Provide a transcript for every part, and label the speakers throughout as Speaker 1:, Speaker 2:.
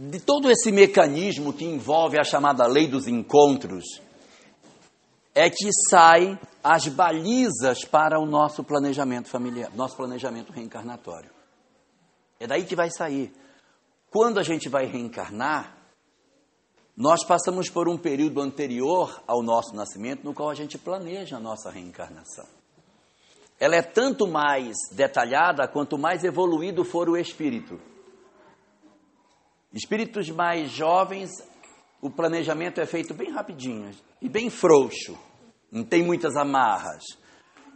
Speaker 1: de todo esse mecanismo que envolve a chamada lei dos encontros, é que saem as balizas para o nosso planejamento familiar, nosso planejamento reencarnatório. É daí que vai sair. Quando a gente vai reencarnar, nós passamos por um período anterior ao nosso nascimento no qual a gente planeja a nossa reencarnação. Ela é tanto mais detalhada quanto mais evoluído for o espírito. Espíritos mais jovens, o planejamento é feito bem rapidinho e bem frouxo, não tem muitas amarras.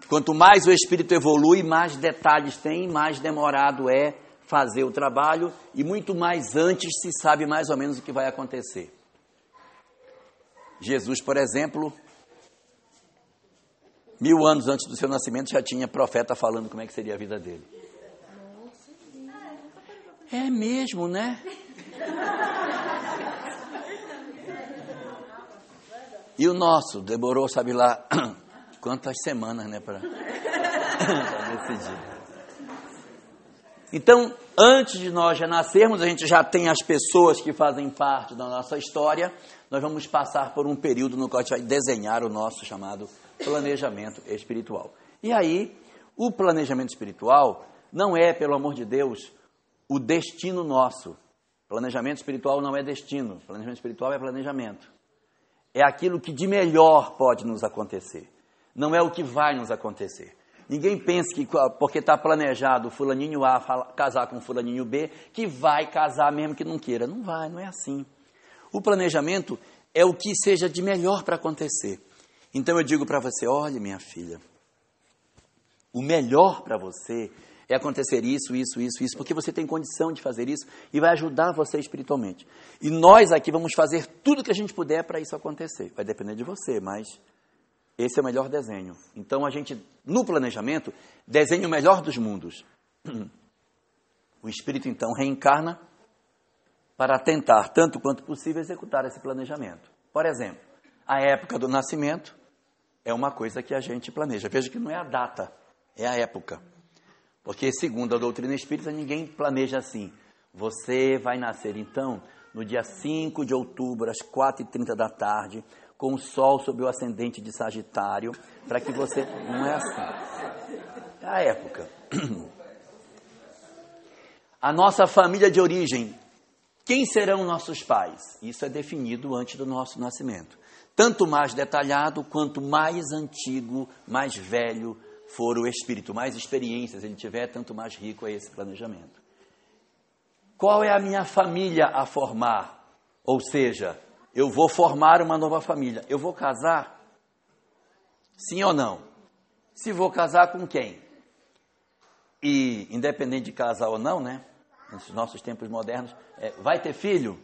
Speaker 1: Quanto mais o espírito evolui, mais detalhes tem, mais demorado é fazer o trabalho e muito mais antes se sabe mais ou menos o que vai acontecer. Jesus, por exemplo, mil anos antes do seu nascimento já tinha profeta falando como é que seria a vida dele. É mesmo, né? E o nosso demorou, sabe lá, quantas semanas, né, para decidir. Então, antes de nós já nascermos, a gente já tem as pessoas que fazem parte da nossa história. Nós vamos passar por um período no qual a gente vai desenhar o nosso chamado planejamento espiritual. E aí, o planejamento espiritual não é, pelo amor de Deus, o destino nosso. Planejamento espiritual não é destino. Planejamento espiritual é planejamento. É aquilo que de melhor pode nos acontecer. Não é o que vai nos acontecer. Ninguém pense que porque está planejado fulaninho A casar com fulaninho B, que vai casar mesmo que não queira. Não vai, não é assim. O planejamento é o que seja de melhor para acontecer. Então eu digo para você, olhe minha filha, o melhor para você é acontecer isso, isso, isso, isso, porque você tem condição de fazer isso e vai ajudar você espiritualmente. E nós aqui vamos fazer tudo que a gente puder para isso acontecer. Vai depender de você, mas esse é o melhor desenho. Então a gente, no planejamento, desenha o melhor dos mundos. O espírito então reencarna para tentar, tanto quanto possível, executar esse planejamento. Por exemplo, a época do nascimento é uma coisa que a gente planeja. Veja que não é a data, é a época. Porque, segundo a doutrina espírita, ninguém planeja assim. Você vai nascer, então, no dia 5 de outubro, às 4h30 da tarde, com o sol sob o ascendente de Sagitário, para que você. Não é assim. É a época. A nossa família de origem. Quem serão nossos pais? Isso é definido antes do nosso nascimento. Tanto mais detalhado, quanto mais antigo, mais velho for o espírito, mais experiências ele tiver, tanto mais rico é esse planejamento. Qual é a minha família a formar? Ou seja, eu vou formar uma nova família. Eu vou casar? Sim ou não? Se vou casar com quem? E, independente de casar ou não, né? Nos nossos tempos modernos, é, vai ter filho?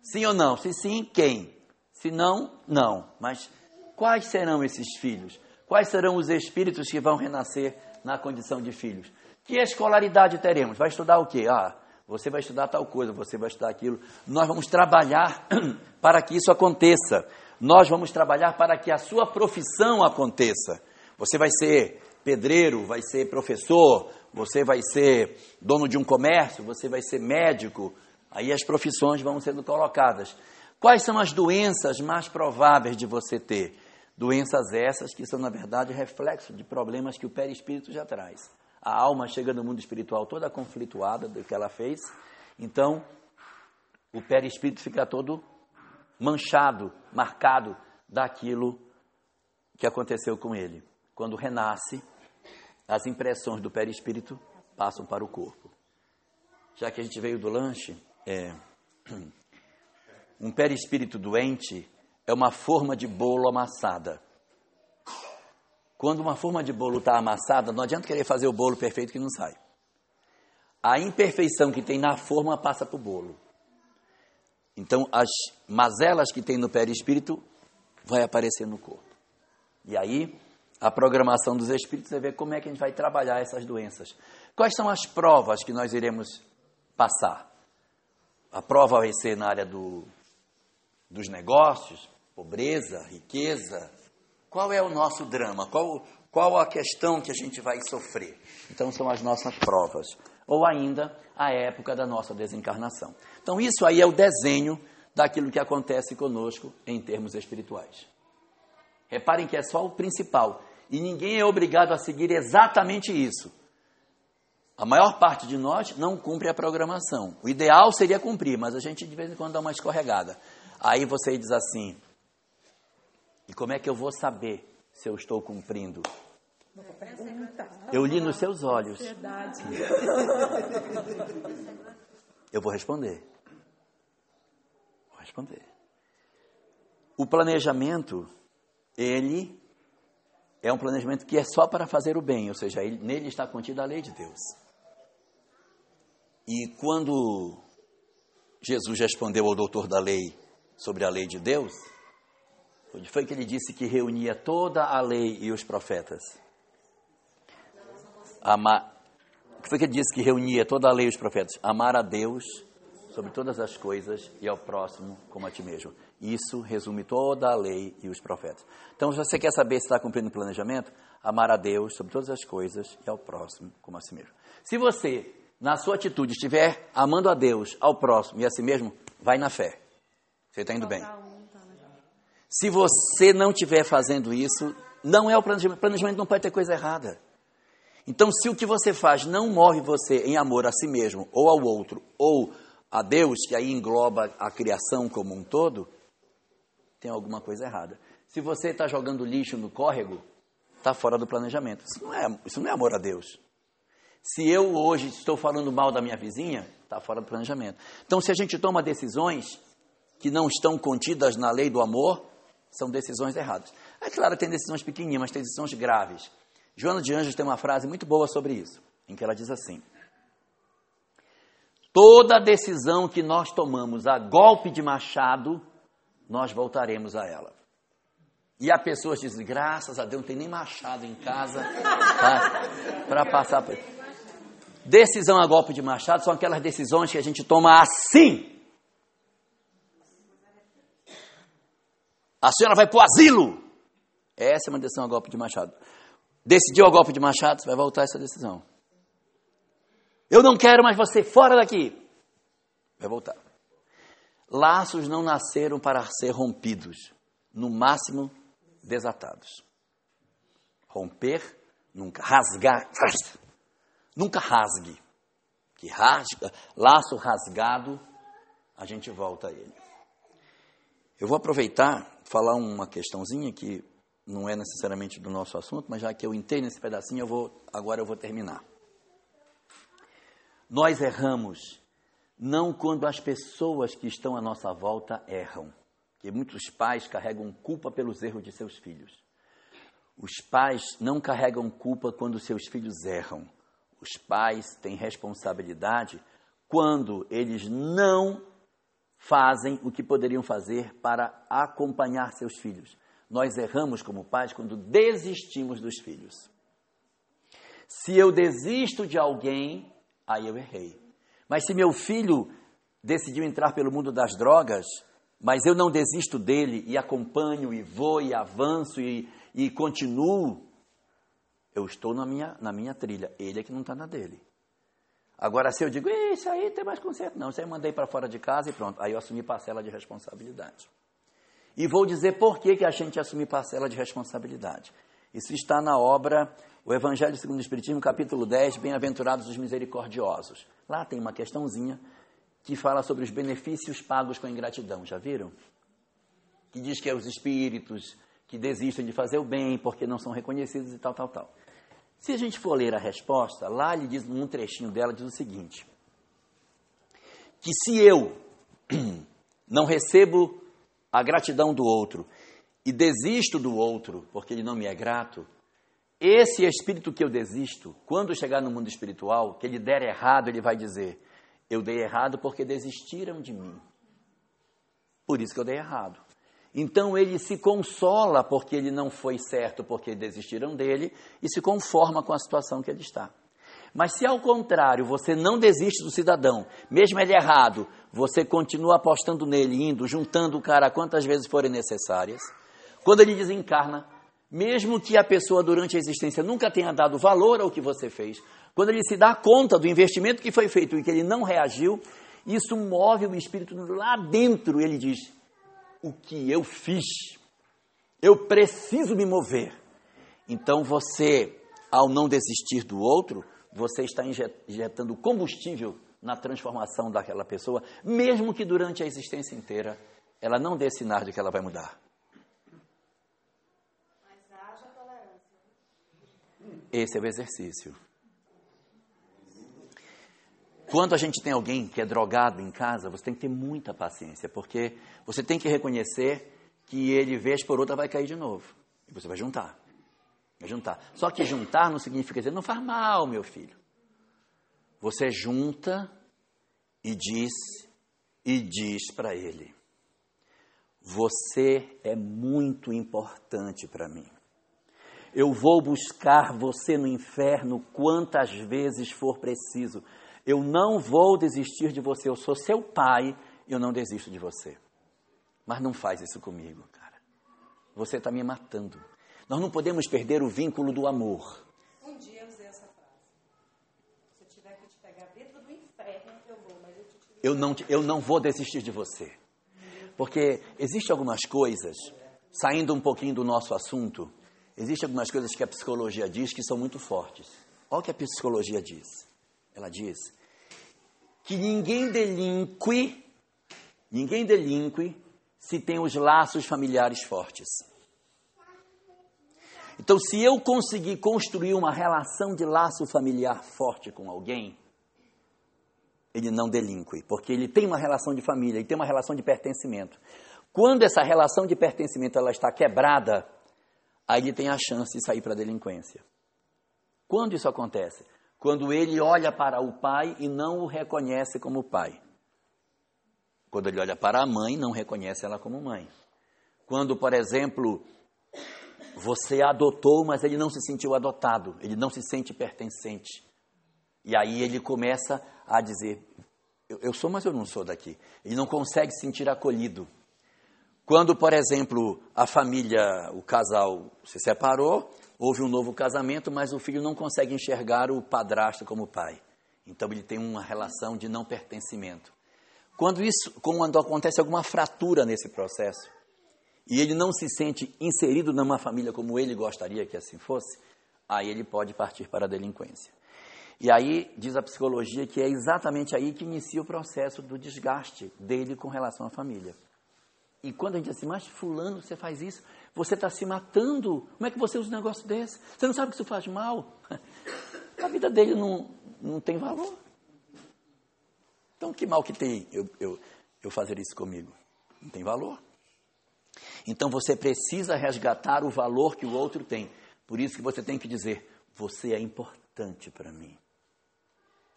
Speaker 1: Sim ou não? Se sim, quem? Se não, não. Mas quais serão esses filhos? Quais serão os espíritos que vão renascer na condição de filhos? Que escolaridade teremos? Vai estudar o quê? Ah, você vai estudar tal coisa, você vai estudar aquilo. Nós vamos trabalhar para que isso aconteça. Nós vamos trabalhar para que a sua profissão aconteça. Você vai ser pedreiro, vai ser professor, você vai ser dono de um comércio, você vai ser médico. Aí as profissões vão sendo colocadas. Quais são as doenças mais prováveis de você ter? Doenças essas que são, na verdade, reflexo de problemas que o perispírito já traz a alma chega no mundo espiritual toda conflituada do que ela fez, então o perispírito fica todo manchado, marcado daquilo que aconteceu com ele. Quando renasce, as impressões do perispírito passam para o corpo. Já que a gente veio do lanche, é, um perispírito doente é uma forma de bolo amassada. Quando uma forma de bolo está amassada, não adianta querer fazer o bolo perfeito que não sai. A imperfeição que tem na forma passa para o bolo. Então, as mazelas que tem no perispírito vai aparecer no corpo. E aí, a programação dos espíritos é ver como é que a gente vai trabalhar essas doenças. Quais são as provas que nós iremos passar? A prova vai ser na área do, dos negócios, pobreza, riqueza, qual é o nosso drama? Qual, qual a questão que a gente vai sofrer? Então, são as nossas provas. ou ainda a época da nossa desencarnação. Então, isso aí é o desenho daquilo que acontece conosco em termos espirituais. Reparem que é só o principal. E ninguém é obrigado a seguir exatamente isso. A maior parte de nós não cumpre a programação. O ideal seria cumprir, mas a gente de vez em quando dá uma escorregada. Aí você diz assim: e como é que eu vou saber se eu estou cumprindo? Eu li nos seus olhos. Eu vou responder. Vou responder. O planejamento, ele é um planejamento que é só para fazer o bem, ou seja, ele, nele está contida a lei de Deus. E quando Jesus respondeu ao doutor da lei sobre a lei de Deus, onde foi que ele disse que reunia toda a lei e os profetas? Amar. O que foi que ele disse que reunia toda a lei e os profetas? Amar a Deus sobre todas as coisas e ao próximo como a ti mesmo. Isso resume toda a lei e os profetas. Então, se você quer saber se está cumprindo o planejamento, amar a Deus sobre todas as coisas e ao próximo como a si mesmo. Se você, na sua atitude, estiver amando a Deus, ao próximo e a si mesmo, vai na fé. Você está indo bem. Se você não estiver fazendo isso, não é o planejamento. O planejamento não pode ter coisa errada. Então, se o que você faz não move você em amor a si mesmo, ou ao outro, ou a Deus, que aí engloba a criação como um todo, tem alguma coisa errada. Se você está jogando lixo no córrego, está fora do planejamento. Isso não, é, isso não é amor a Deus. Se eu hoje estou falando mal da minha vizinha, está fora do planejamento. Então, se a gente toma decisões que não estão contidas na lei do amor, são decisões erradas. É claro, tem decisões pequenininhas, mas tem decisões graves. Joana de Anjos tem uma frase muito boa sobre isso, em que ela diz assim: Toda decisão que nós tomamos a golpe de machado, nós voltaremos a ela. E há pessoas que dizem, graças a Deus, não tem nem machado em casa para passar por Decisão a golpe de machado são aquelas decisões que a gente toma assim. A senhora vai para o asilo. Essa é uma decisão a golpe de machado. Decidiu a golpe de machado, vai voltar essa decisão. Eu não quero mais você fora daqui. Vai voltar. Laços não nasceram para ser rompidos, no máximo desatados. Romper, nunca. Rasgar, nunca rasgue. Que rasga, laço rasgado, a gente volta a ele. Eu vou aproveitar falar uma questãozinha que não é necessariamente do nosso assunto, mas já que eu entrei nesse pedacinho, eu vou, agora eu vou terminar. Nós erramos não quando as pessoas que estão à nossa volta erram, que muitos pais carregam culpa pelos erros de seus filhos. Os pais não carregam culpa quando seus filhos erram. Os pais têm responsabilidade quando eles não fazem o que poderiam fazer para acompanhar seus filhos. Nós erramos como pais quando desistimos dos filhos. Se eu desisto de alguém, aí eu errei. Mas se meu filho decidiu entrar pelo mundo das drogas, mas eu não desisto dele e acompanho e vou e avanço e, e continuo, eu estou na minha, na minha trilha. Ele é que não está na dele. Agora, se eu digo, isso aí tem mais conserto, não, isso aí eu mandei para fora de casa e pronto. Aí eu assumi parcela de responsabilidade. E vou dizer por que, que a gente assume parcela de responsabilidade. Isso está na obra O Evangelho segundo o Espiritismo, capítulo 10, Bem-aventurados os misericordiosos. Lá tem uma questãozinha que fala sobre os benefícios pagos com ingratidão. Já viram? Que diz que é os espíritos que desistem de fazer o bem porque não são reconhecidos e tal, tal, tal. Se a gente for ler a resposta, lá ele diz, num trechinho dela, diz o seguinte: que se eu não recebo a gratidão do outro e desisto do outro porque ele não me é grato, esse espírito que eu desisto, quando chegar no mundo espiritual, que ele der errado, ele vai dizer: Eu dei errado porque desistiram de mim. Por isso que eu dei errado. Então ele se consola porque ele não foi certo, porque desistiram dele, e se conforma com a situação que ele está. Mas se ao contrário você não desiste do cidadão, mesmo ele errado, você continua apostando nele, indo, juntando o cara quantas vezes forem necessárias, quando ele desencarna, mesmo que a pessoa durante a existência nunca tenha dado valor ao que você fez, Quando ele se dá conta do investimento que foi feito e que ele não reagiu, isso move o espírito lá dentro. Ele diz: O que eu fiz? Eu preciso me mover. Então você, ao não desistir do outro, você está injetando combustível na transformação daquela pessoa, mesmo que durante a existência inteira ela não dê sinais de que ela vai mudar. Mas haja tolerância. Esse é o exercício. Quando a gente tem alguém que é drogado em casa, você tem que ter muita paciência, porque você tem que reconhecer que ele, vez por outra, vai cair de novo. E você vai juntar. Vai juntar. Só que juntar não significa dizer, não faz mal, meu filho. Você junta e diz, e diz para ele: Você é muito importante para mim. Eu vou buscar você no inferno quantas vezes for preciso. Eu não vou desistir de você. Eu sou seu pai e eu não desisto de você. Mas não faz isso comigo, cara. Você está me matando. Nós não podemos perder o vínculo do amor.
Speaker 2: Um dia eu usei essa frase. Se eu tiver que te pegar dentro do inferno, eu vou, mas eu te
Speaker 1: eu não, eu não vou desistir de você. Porque existem algumas coisas, saindo um pouquinho do nosso assunto, existem algumas coisas que a psicologia diz que são muito fortes. Olha o que a psicologia diz. Ela diz que ninguém delinque, ninguém delinque se tem os laços familiares fortes. Então, se eu conseguir construir uma relação de laço familiar forte com alguém, ele não delinque, porque ele tem uma relação de família, ele tem uma relação de pertencimento. Quando essa relação de pertencimento ela está quebrada, aí ele tem a chance de sair para a delinquência. Quando isso acontece? Quando ele olha para o pai e não o reconhece como pai. Quando ele olha para a mãe, não reconhece ela como mãe. Quando, por exemplo, você adotou, mas ele não se sentiu adotado, ele não se sente pertencente. E aí ele começa a dizer: eu, eu, sou, mas eu não sou daqui. Ele não consegue se sentir acolhido. Quando, por exemplo, a família, o casal se separou, houve um novo casamento, mas o filho não consegue enxergar o padrasto como pai. Então ele tem uma relação de não pertencimento. Quando isso, quando acontece alguma fratura nesse processo, e ele não se sente inserido numa família como ele gostaria que assim fosse, aí ele pode partir para a delinquência. E aí diz a psicologia que é exatamente aí que inicia o processo do desgaste dele com relação à família. E quando a gente diz assim, mas fulano, você faz isso, você está se matando, como é que você usa um negócio desse? Você não sabe que isso faz mal? A vida dele não, não tem valor. Então que mal que tem eu, eu, eu fazer isso comigo? Não tem valor. Então você precisa resgatar o valor que o outro tem. Por isso que você tem que dizer: você é importante para mim.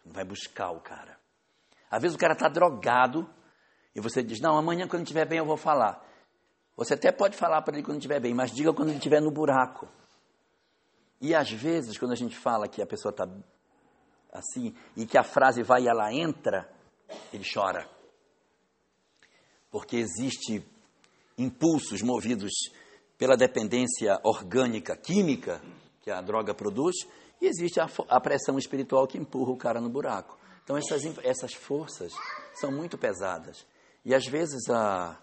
Speaker 1: Vai buscar o cara. Às vezes o cara está drogado e você diz: não, amanhã quando estiver bem eu vou falar. Você até pode falar para ele quando estiver bem, mas diga quando ele estiver no buraco. E às vezes, quando a gente fala que a pessoa está assim, e que a frase vai e ela entra, ele chora. Porque existe impulsos movidos pela dependência orgânica, química que a droga produz, e existe a, a pressão espiritual que empurra o cara no buraco. Então essas, essas forças são muito pesadas. E às vezes a,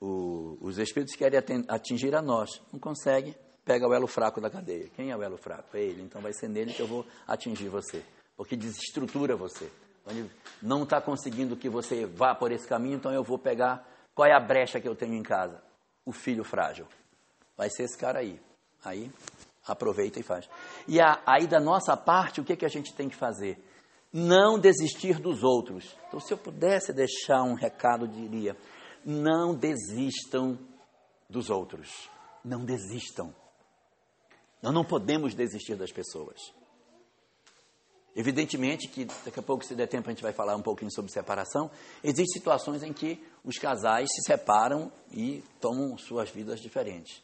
Speaker 1: o, os espíritos querem atingir a nós, não consegue, pega o elo fraco da cadeia. Quem é o elo fraco? É ele. Então vai ser nele que eu vou atingir você, porque desestrutura você. Ele não está conseguindo que você vá por esse caminho, então eu vou pegar qual é a brecha que eu tenho em casa? O filho frágil. Vai ser esse cara aí. Aí, aproveita e faz. E a, aí, da nossa parte, o que, que a gente tem que fazer? Não desistir dos outros. Então, se eu pudesse deixar um recado, diria: não desistam dos outros. Não desistam. Nós não podemos desistir das pessoas. Evidentemente que daqui a pouco, se der tempo, a gente vai falar um pouquinho sobre separação. Existem situações em que os casais se separam e tomam suas vidas diferentes.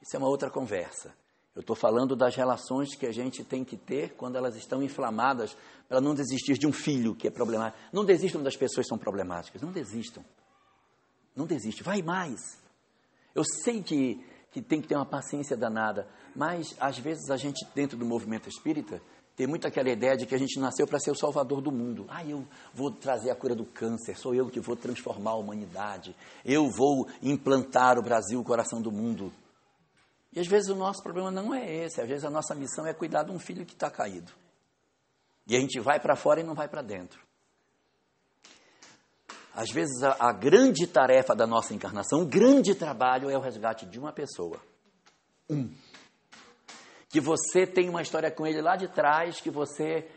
Speaker 1: Isso é uma outra conversa. Eu estou falando das relações que a gente tem que ter quando elas estão inflamadas para não desistir de um filho que é problemático. Não desistam das pessoas que são problemáticas. Não desistam. Não desistam. Vai mais. Eu sei que, que tem que ter uma paciência danada, mas às vezes a gente, dentro do movimento espírita, Tem muito aquela ideia de que a gente nasceu para ser o salvador do mundo. Ah, eu vou trazer a cura do câncer, sou eu que vou transformar a humanidade. Eu vou implantar o Brasil, o coração do mundo. E às vezes o nosso problema não é esse, às vezes a nossa missão é cuidar de um filho que está caído. E a gente vai para fora e não vai para dentro. Às vezes a, a, grande tarefa da nossa encarnação, o grande trabalho é o resgate de uma pessoa. Um. Que você tem uma história com ele lá de trás, que você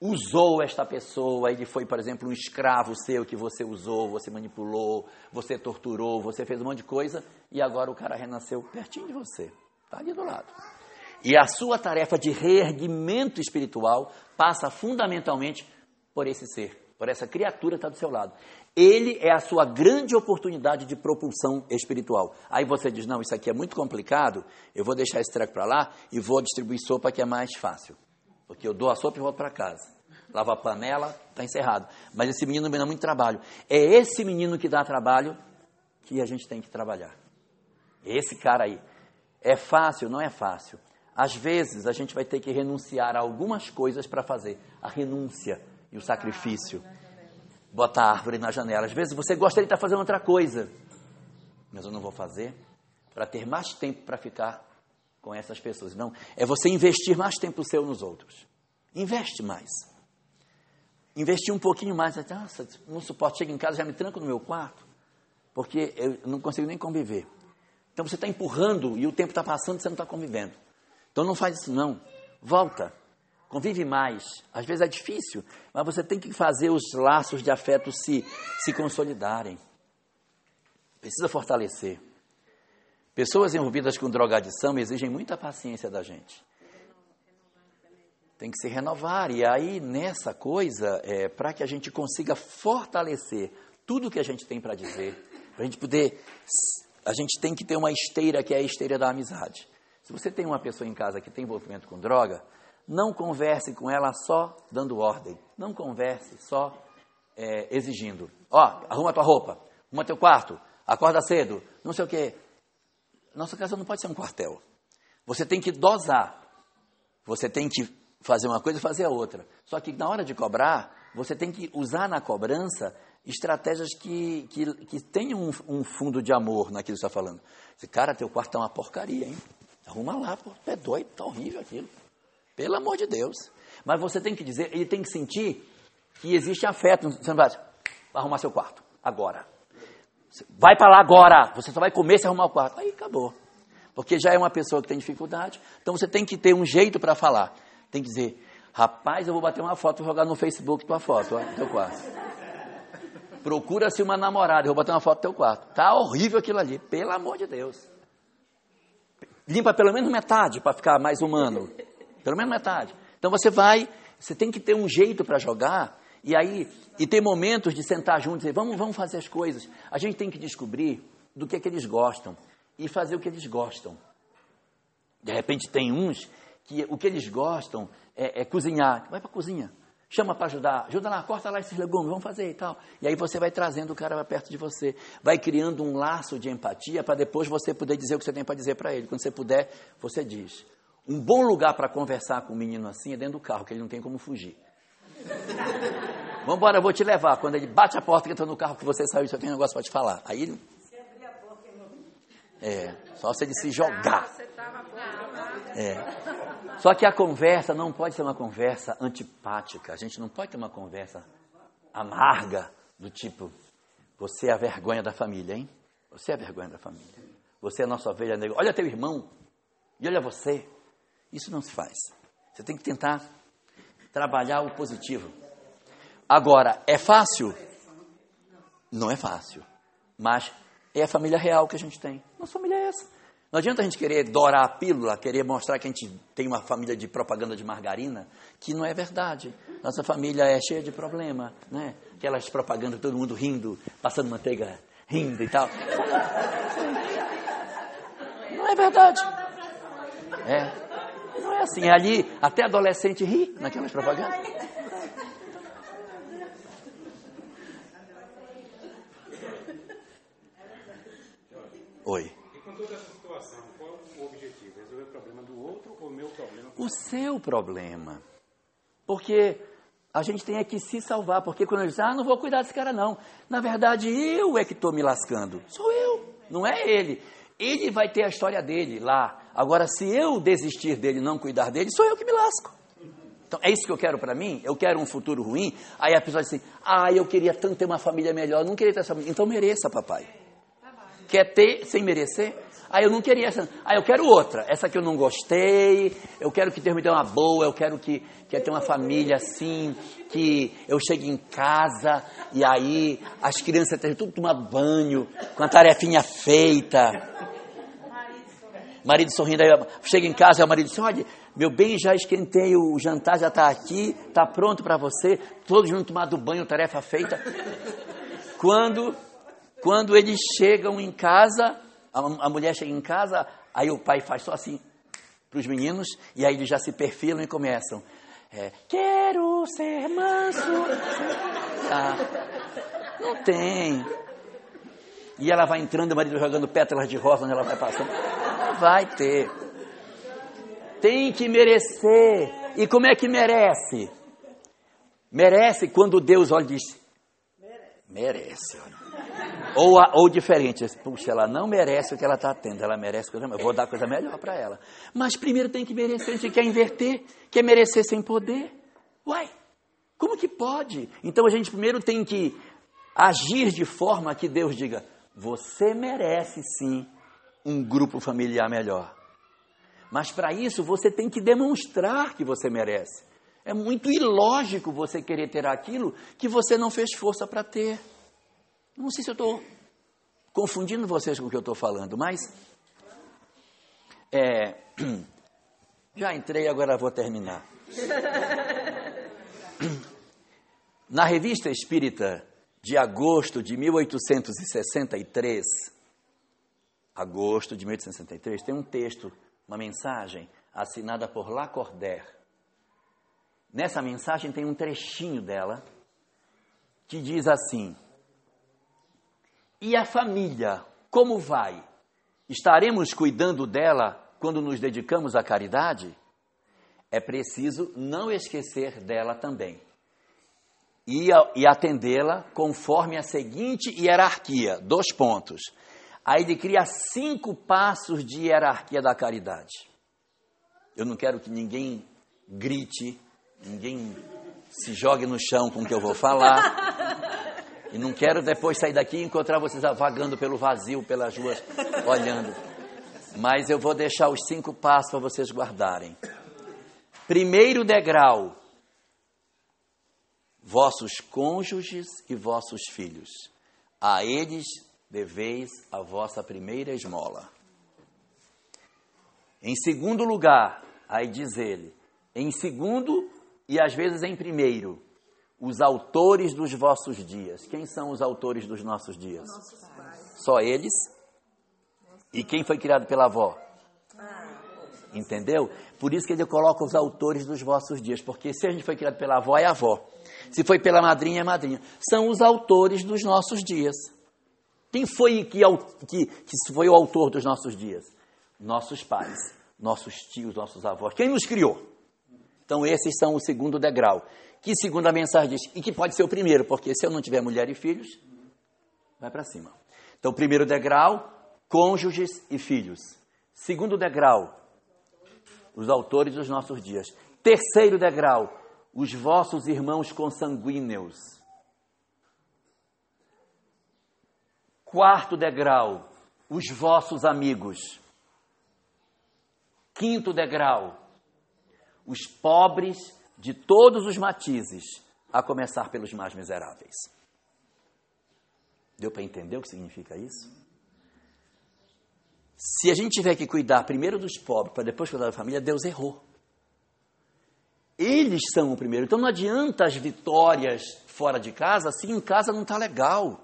Speaker 1: usou esta pessoa, ele foi, por exemplo, um escravo seu que você usou, você manipulou, você torturou, você fez um monte de coisa, e agora o cara renasceu pertinho de você, está ali do lado. E a sua tarefa de reerguimento espiritual passa fundamentalmente por esse ser, por essa criatura que está do seu lado. Ele é a sua grande oportunidade de propulsão espiritual. Aí você diz: não, isso aqui é muito complicado, eu vou deixar esse treco para lá e vou distribuir sopa que é mais fácil. Porque eu dou a sopa e volto para casa. Lava a panela, está encerrado. Mas esse menino me dá muito trabalho. É esse menino que dá trabalho que a gente tem que trabalhar. Esse cara aí. É fácil? Não é fácil. Às vezes a gente vai ter que renunciar a algumas coisas para fazer. A renúncia e o sacrifício. Botar a árvore na janela. Às vezes você gostaria de estar fazendo outra coisa. Mas eu não vou fazer para ter mais tempo para ficar com essas pessoas. Não, é você investir mais tempo seu nos outros. Investe mais. Investir um pouquinho mais. Nossa, não suporto, chego em casa, já me tranco no meu quarto, porque eu não consigo nem conviver. Então você está empurrando e o tempo está passando e você não está convivendo. Então não faz isso não. Volta. Convive mais. Às vezes é difícil, mas você tem que fazer os laços de afeto se, se consolidarem. Precisa fortalecer. Pessoas envolvidas com drogadição exigem muita paciência da gente. Tem que se renovar. E aí, nessa coisa, é, para que a gente consiga fortalecer tudo que a gente tem para dizer, para a gente poder. A gente tem que ter uma esteira que é a esteira da amizade. Se você tem uma pessoa em casa que tem envolvimento com droga, não converse com ela só dando ordem. Não converse só é, exigindo. Ó, arruma tua roupa, arruma teu quarto, acorda cedo, não sei o quê. Nossa casa não pode ser um quartel. Você tem que dosar. Você tem que fazer uma coisa e fazer a outra. Só que na hora de cobrar, você tem que usar na cobrança estratégias que, que, que tenham um, um fundo de amor naquilo que você está falando. Esse cara, teu quarto é uma porcaria, hein? Arruma lá, pô, é doido, tá horrível aquilo. Pelo amor de Deus. Mas você tem que dizer, ele tem que sentir que existe afeto. Você não vai arrumar seu quarto, agora. Vai para lá agora. Você só vai comer se arrumar o quarto. Aí acabou. Porque já é uma pessoa que tem dificuldade. Então você tem que ter um jeito para falar. Tem que dizer, rapaz, eu vou bater uma foto e jogar no Facebook tua foto, ó, teu quarto. Procura-se uma namorada, eu vou bater uma foto do teu quarto. Tá horrível aquilo ali, pelo amor de Deus. Limpa pelo menos metade para ficar mais humano. Pelo menos metade. Então você vai, você tem que ter um jeito para jogar, e aí, e ter momentos de sentar juntos e dizer, vamos, vamos fazer as coisas. A gente tem que descobrir do que é que eles gostam e fazer o que eles gostam. De repente tem uns que o que eles gostam é, é cozinhar. Vai para a cozinha. Chama para ajudar. Ajuda lá, corta lá esses legumes, vamos fazer e tal. E aí você vai trazendo o cara perto de você. Vai criando um laço de empatia para depois você poder dizer o que você tem para dizer para ele. Quando você puder, você diz. Um bom lugar para conversar com um menino assim é dentro do carro, que ele não tem como fugir. Vamos embora, eu vou te levar. Quando ele bate a porta que entra no carro que você saiu, só tem um negócio para te falar. Aí ele. É, só se ele se jogar. É. Só que a conversa não pode ser uma conversa antipática. A gente não pode ter uma conversa amarga, do tipo: você é a vergonha da família, hein? Você é a vergonha da família. Você é a nossa ovelha negra. Olha teu irmão. E olha você. Isso não se faz. Você tem que tentar trabalhar o positivo. Agora, é fácil? Não é fácil. Mas é a família real que a gente tem. Nossa família é essa. Não adianta a gente querer dourar a pílula, querer mostrar que a gente tem uma família de propaganda de margarina, que não é verdade. Nossa família é cheia de problema, né? Aquelas propagandas, todo mundo rindo, passando manteiga, rindo e tal. Não é verdade. É. Não é assim. É ali, até adolescente ri naquelas propagandas. Oi.
Speaker 3: E com toda essa situação, qual é o objetivo? Resolver o problema do outro ou o meu problema?
Speaker 1: O seu problema. Porque a gente tem é que se salvar, porque quando eu diz, ah, não vou cuidar desse cara não. Na verdade, eu é que estou me lascando. Sou eu, não é ele. Ele vai ter a história dele lá. Agora, se eu desistir dele não cuidar dele, sou eu que me lasco. Então, é isso que eu quero para mim? Eu quero um futuro ruim? Aí a pessoa diz assim, ah, eu queria tanto ter uma família melhor, não queria ter essa família. Então mereça, papai. Quer ter sem merecer? Aí eu não queria essa. Aí eu quero outra. Essa que eu não gostei. Eu quero que Deus me dê uma boa. Eu quero que, que ter uma família assim. Que eu chegue em casa e aí as crianças tenham tudo tomar banho, com a tarefinha feita. Marido sorrindo, aí chega em casa e o marido diz: Olha, meu bem, já esquentei, o jantar já está aqui, está pronto para você, todos juntos tomado banho, tarefa feita. Quando, quando eles chegam em casa, a, a mulher chega em casa, aí o pai faz só assim para os meninos, e aí eles já se perfilam e começam. É, Quero ser manso. Ah, não tem. E ela vai entrando, o marido jogando pétalas de rosa onde ela vai passando. Não vai ter. Tem que merecer. E como é que merece? Merece quando Deus olha e diz: Merece. Olha. Ou, ou diferente, puxa, ela não merece o que ela está tendo, ela merece coisa melhor, eu vou dar coisa melhor para ela. Mas primeiro tem que merecer, a gente quer inverter, quer merecer sem poder. Uai, como que pode? Então a gente primeiro tem que agir de forma que Deus diga: você merece sim um grupo familiar melhor. Mas para isso você tem que demonstrar que você merece. É muito ilógico você querer ter aquilo que você não fez força para ter. Não sei se eu estou confundindo vocês com o que eu estou falando, mas é, já entrei, agora vou terminar. Na revista espírita de agosto de 1863, agosto de 1863, tem um texto, uma mensagem assinada por Lacordaire. Nessa mensagem tem um trechinho dela que diz assim: e a família, como vai? Estaremos cuidando dela quando nos dedicamos à caridade? É preciso não esquecer dela também. E, e atendê-la conforme a seguinte hierarquia: dois pontos. Aí ele cria cinco passos de hierarquia da caridade. Eu não quero que ninguém grite, ninguém se jogue no chão com o que eu vou falar. E não quero depois sair daqui e encontrar vocês vagando pelo vazio, pelas ruas, olhando. Mas eu vou deixar os cinco passos para vocês guardarem. Primeiro degrau: vossos cônjuges e vossos filhos. A eles deveis a vossa primeira esmola. Em segundo lugar, aí diz ele, em segundo e às vezes em primeiro, os autores dos vossos dias. Quem são os autores dos nossos dias? Só eles? E quem foi criado pela avó? Entendeu? Por isso que ele coloca os autores dos vossos dias, porque se a gente foi criado pela avó, é avó. Se foi pela madrinha, é madrinha. São os autores dos nossos dias. Quem foi que, que, que foi o autor dos nossos dias? Nossos pais, nossos tios, nossos avós. Quem nos criou? Então, esses são o segundo degrau que segundo a mensagem diz, e que pode ser o primeiro, porque se eu não tiver mulher e filhos, vai para cima. Então, primeiro degrau, cônjuges e filhos. Segundo degrau, os autores dos nossos dias. Terceiro degrau, os vossos irmãos consanguíneos. Quarto degrau, os vossos amigos. Quinto degrau, os pobres de todos os matizes, a começar pelos mais miseráveis. Deu para entender o que significa isso? Se a gente tiver que cuidar primeiro dos pobres para depois cuidar da família, Deus errou. Eles são o primeiro. Então não adianta as vitórias fora de casa se em casa não está legal.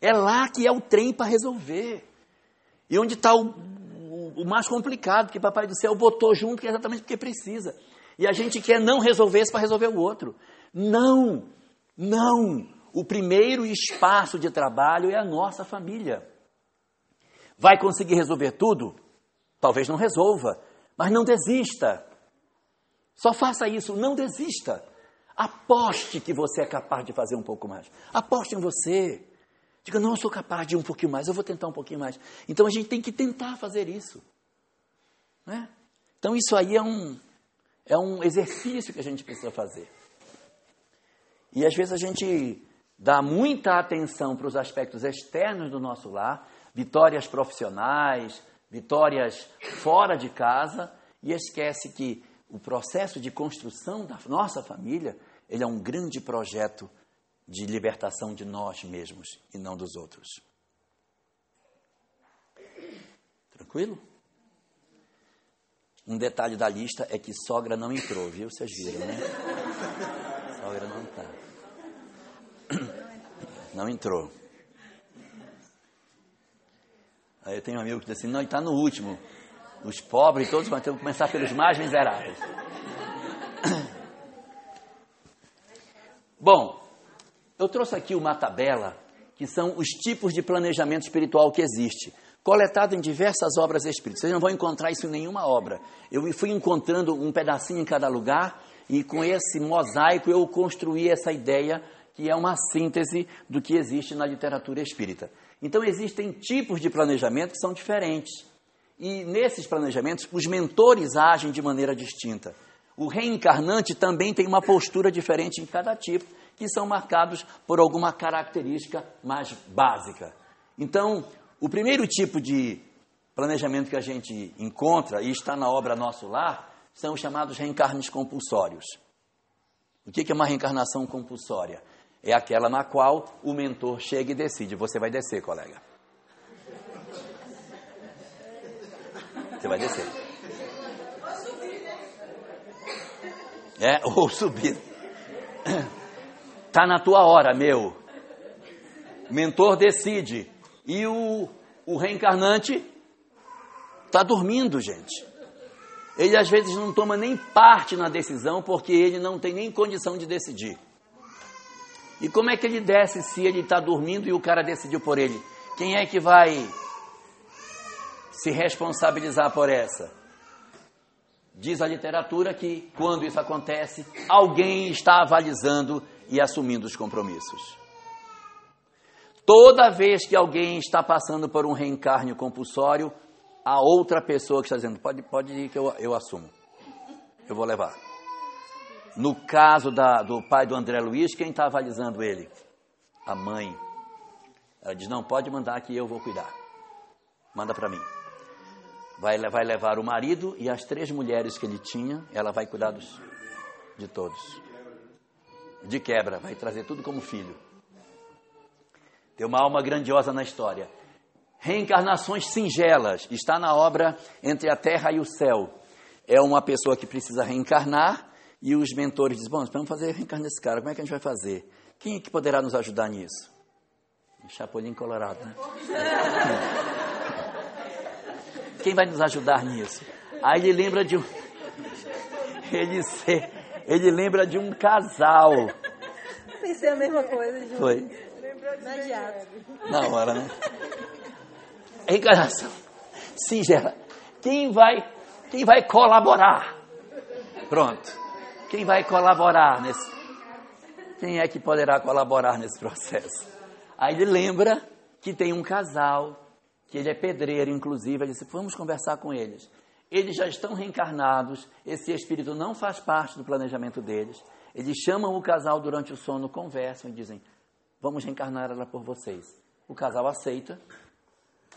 Speaker 1: É lá que é o trem para resolver. E onde está o, o, o, mais complicado, que Papai do Céu botou junto, que é exatamente porque precisa. E a gente quer não resolver isso para resolver o outro. Não, não. O primeiro espaço de trabalho é a nossa família. Vai conseguir resolver tudo? Talvez não resolva, mas não desista. Só faça isso, não desista. Aposte que você é capaz de fazer um pouco mais. Aposte em você. Diga, não, eu sou capaz de um pouquinho mais, eu vou tentar um pouquinho mais. Então a gente tem que tentar fazer isso. Né? Então isso aí é um, é um exercício que a gente precisa fazer. E às vezes a gente dá muita atenção para os aspectos externos do nosso lar, vitórias profissionais, vitórias fora de casa, e esquece que o processo de construção da nossa família, ele é um grande projeto de libertação de nós mesmos e não dos outros. Tranquilo? Um detalhe da lista é que sogra não entrou, viu? Vocês viram, né? Sogra não está. Não entrou. Aí eu tenho um amigo que diz assim, não, está no último. Os pobres todos vão ter que começar pelos mais miseráveis. Bom, eu trouxe aqui uma tabela que são os tipos de planejamento espiritual que existe, coletado em diversas obras espíritas. Vocês não vão encontrar isso em nenhuma obra. Eu fui encontrando um pedacinho em cada lugar e com esse mosaico eu construí essa ideia que é uma síntese do que existe na literatura espírita. Então existem tipos de planejamento que são diferentes. E nesses planejamentos, os mentores agem de maneira distinta. O reencarnante também tem uma postura diferente em cada tipo que são marcados por alguma característica mais básica. Então, o primeiro tipo de planejamento que a gente encontra e está na obra Nosso Lar são os chamados reencarnes compulsórios. O que é uma reencarnação compulsória? É aquela na qual o mentor chega e decide: você vai descer, colega. Você vai descer. É, ou subir. Está na tua hora, meu. Mentor decide. E o, o reencarnante está dormindo, gente. Ele às vezes não toma nem parte na decisão porque ele não tem nem condição de decidir. E como é que ele desce se ele está dormindo e o cara decidiu por ele? Quem é que vai se responsabilizar por essa? Diz a literatura que, quando isso acontece, alguém está avalizando e assumindo os compromissos. Toda vez que alguém está passando por um reencarne compulsório, a outra pessoa que está dizendo, pode, pode ir que eu, eu assumo, eu vou levar. No caso da, do pai do André Luiz, quem está avalizando ele? A mãe. Ela diz, não, pode mandar que eu vou cuidar. Manda para mim. Vai, vai levar o marido e as três mulheres que ele tinha, ela vai cuidar dos, de todos de quebra, vai trazer tudo como filho. Tem uma alma grandiosa na história. Reencarnações singelas, está na obra Entre a Terra e o Céu. É uma pessoa que precisa reencarnar e os mentores dizem: Bom, vamos fazer reencarnar esse cara, como é que a gente vai fazer? Quem é que poderá nos ajudar nisso? Chapolin Colorado, né? Quem vai nos ajudar nisso? Aí ele lembra de um. Ele, se ele lembra de um casal.
Speaker 2: Pensei a mesma coisa, Ju.
Speaker 1: Foi.
Speaker 2: Imediato.
Speaker 1: Na hora, né? Encarnação singela. Quem vai, quem vai colaborar? Pronto. Quem vai colaborar nesse? Quem é que poderá colaborar nesse processo? Aí ele lembra que tem um casal, que ele é pedreiro, inclusive. Ele disse: Vamos conversar com eles eles já estão reencarnados, esse espírito não faz parte do planejamento deles. Eles chamam o casal durante o sono, conversam e dizem: Vamos reencarnar ela por vocês. O casal aceita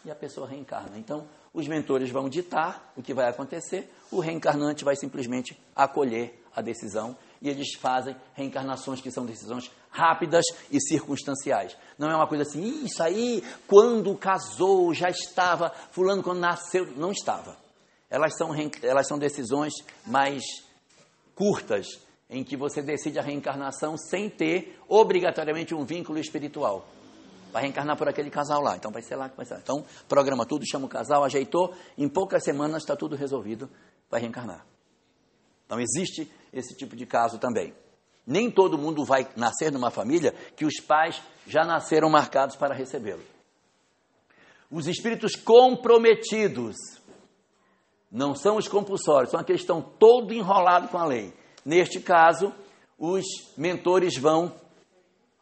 Speaker 1: e a pessoa reencarna. Então, os mentores vão ditar o que vai acontecer, o reencarnante vai simplesmente acolher a decisão e eles fazem reencarnações que são decisões rápidas e circunstanciais. Não é uma coisa assim, isso aí, quando casou, já estava, fulano quando nasceu, não estava elas são, elas são decisões mais curtas, em que você decide a reencarnação sem ter obrigatoriamente um vínculo espiritual. Vai reencarnar por aquele casal lá, então vai ser lá que vai ser. Então, programa tudo, chama o casal, ajeitou, em poucas semanas está tudo resolvido, vai reencarnar. Então, existe esse tipo de caso também. Nem todo mundo vai nascer numa família que os pais já nasceram marcados para recebê-lo. Os espíritos comprometidos Não são os compulsórios, são aqueles que estão todo enrolados com a lei. Neste caso, os mentores vão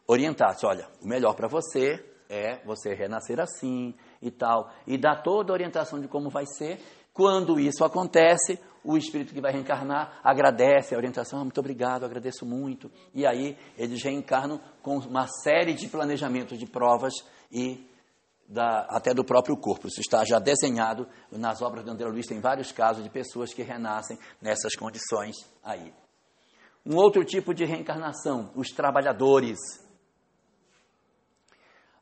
Speaker 1: orientar-se. Olha, o melhor para você é você renascer assim e tal. E dar toda a orientação de como vai ser. Quando isso acontece, o espírito que vai reencarnar agradece a orientação, ah, muito obrigado, agradeço muito. E aí eles reencarnam com uma série de planejamentos de provas e da, até do próprio corpo. Isso está já desenhado nas obras de André Luiz, tem vários casos de pessoas que renascem nessas condições aí. Um outro tipo de reencarnação, os trabalhadores.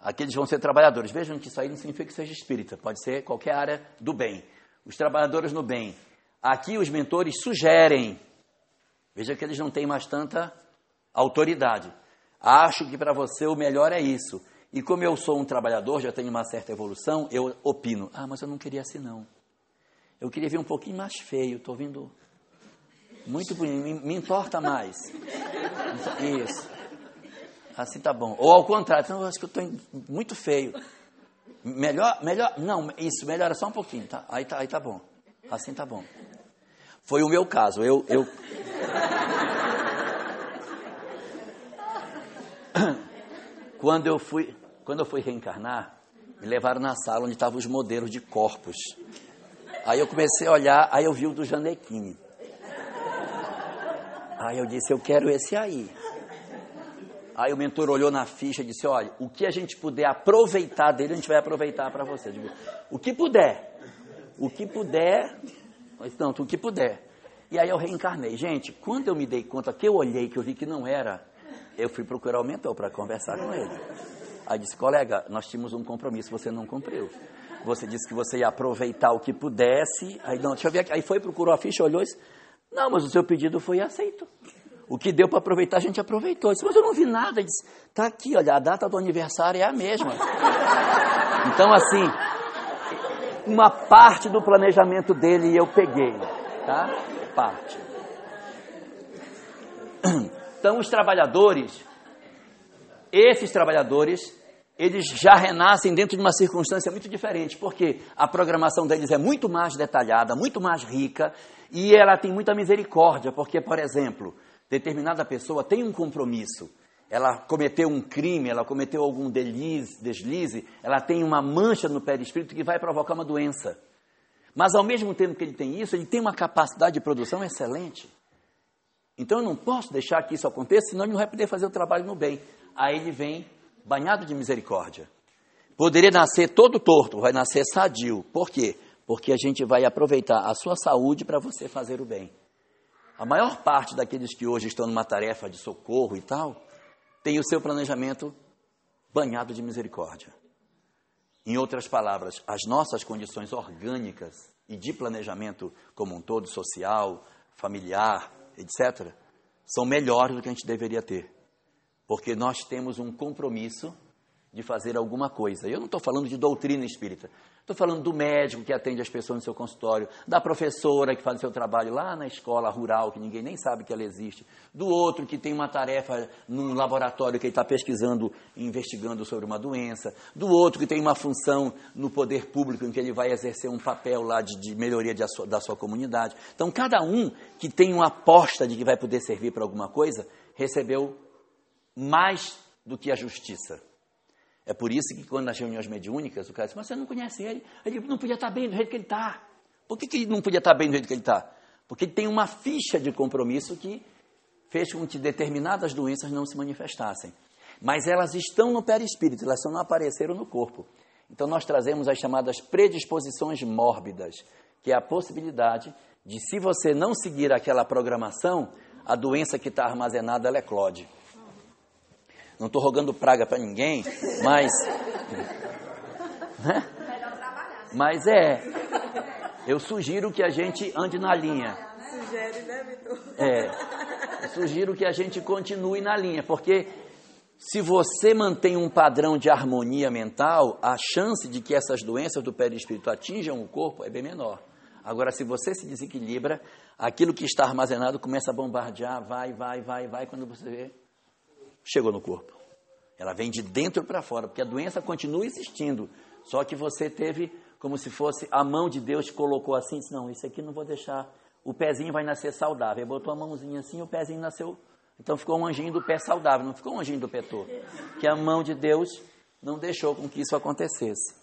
Speaker 1: Aqueles vão ser trabalhadores. Vejam que isso aí não significa que seja espírita, pode ser qualquer área do bem. Os trabalhadores no bem Aqui os mentores sugerem. Veja que eles não têm mais tanta autoridade. Acho que para você o melhor é isso. E como eu sou um trabalhador, já tenho uma certa evolução, eu opino. Ah, mas eu não queria assim não. Eu queria ver um pouquinho mais feio. Estou vindo muito bonito. Me, me importa mais. Isso. Assim tá bom. Ou ao contrário, então, eu acho que eu estou muito feio. Melhor, melhor, não, isso, melhora só um pouquinho, tá? Aí tá, aí tá bom. Assim tá bom. Foi o meu caso. Eu, eu... quando eu fui, quando eu fui reencarnar, me levaram na sala onde estavam os modelos de corpos. Aí eu comecei a olhar, aí eu vi o do Janequine. Aí eu disse, eu quero esse aí. Aí o mentor olhou na ficha e disse, olha, o que a gente puder aproveitar dele, a gente vai aproveitar para você. Digo, o que puder. O que puder, tanto o que puder. E aí eu reencarnei. Gente, quando eu me dei conta que eu olhei, que eu vi que não era, eu fui procurar o mentor para conversar com ele. Aí disse, colega, nós tínhamos um compromisso, você não cumpriu. Você disse que você ia aproveitar o que pudesse. Aí não, deixa eu ver aqui. Aí foi, procurou a ficha, olhou e disse, não, mas o seu pedido foi aceito. O que deu para aproveitar, a gente aproveitou. Eu disse, mas eu não vi nada. Ele disse, tá aqui, olha, a data do aniversário é a mesma. Então, assim, uma parte do planejamento dele eu peguei, tá? Parte. Então os trabalhadores, esses trabalhadores, eles já renascem dentro de uma circunstância muito diferente, porque a programação deles é muito mais detalhada, muito mais rica, e ela tem muita misericórdia, porque, por exemplo, determinada pessoa tem um compromisso, ela cometeu um crime, ela cometeu algum deslize, ela tem uma mancha no perispírito que vai provocar uma doença. Mas ao mesmo tempo que ele tem isso, ele tem uma capacidade de produção excelente. Então eu não posso deixar que isso aconteça, senão ele não vai poder fazer o trabalho no bem. Aí ele vem banhado de misericórdia. Poderia nascer todo torto, vai nascer sadio. Por quê? Porque a gente vai aproveitar a sua saúde para você fazer o bem. A maior parte daqueles que hoje estão numa tarefa de socorro e tal, tem o seu planejamento banhado de misericórdia. Em outras palavras, as nossas condições orgânicas e de planejamento como um todo, social, familiar, etc., são melhores do que a gente deveria ter. Porque nós temos um compromisso de fazer alguma coisa. Eu não estou falando de doutrina espírita. Estou falando do médico que atende as pessoas no seu consultório, da professora que faz o seu trabalho lá na escola rural, que ninguém nem sabe que ela existe, do outro que tem uma tarefa num laboratório que ele está pesquisando investigando sobre uma doença, do outro que tem uma função no poder público em que ele vai exercer um papel lá de, de melhoria de sua, da sua comunidade. Então, cada um que tem uma aposta de que vai poder servir para alguma coisa, recebeu mais do que a justiça. É por isso que quando nas reuniões mediúnicas o cara diz, mas você não conhece ele, ele não podia estar bem do jeito que ele está. Por que, que ele não podia estar bem do jeito que ele está? Porque ele tem uma ficha de compromisso que fez com que determinadas doenças não se manifestassem. Mas elas estão no perispírito, elas só não apareceram no corpo. Então nós trazemos as chamadas predisposições mórbidas, que é a possibilidade de, se você não seguir aquela programação, a doença que está armazenada ela eclode. Não estou rogando praga para ninguém, mas. Né? Mas é. Eu sugiro que a gente ande na linha.
Speaker 2: Sugere, né, Vitor?
Speaker 1: É. Eu sugiro que a gente continue na linha, porque se você mantém um padrão de harmonia mental, a chance de que essas doenças do perispírito atinjam o corpo é bem menor. Agora, se você se desequilibra, aquilo que está armazenado começa a bombardear, vai, vai, vai, vai, quando você vê, chegou no corpo. Ela vem de dentro para fora, porque a doença continua existindo, só que você teve como se fosse a mão de Deus colocou assim, disse, não, isso aqui não vou deixar, o pezinho vai nascer saudável. Ele botou a mãozinha assim, o pezinho nasceu, então ficou um anjinho do pé saudável, não ficou um anjinho do pé. Que a mão de Deus não deixou com que isso acontecesse.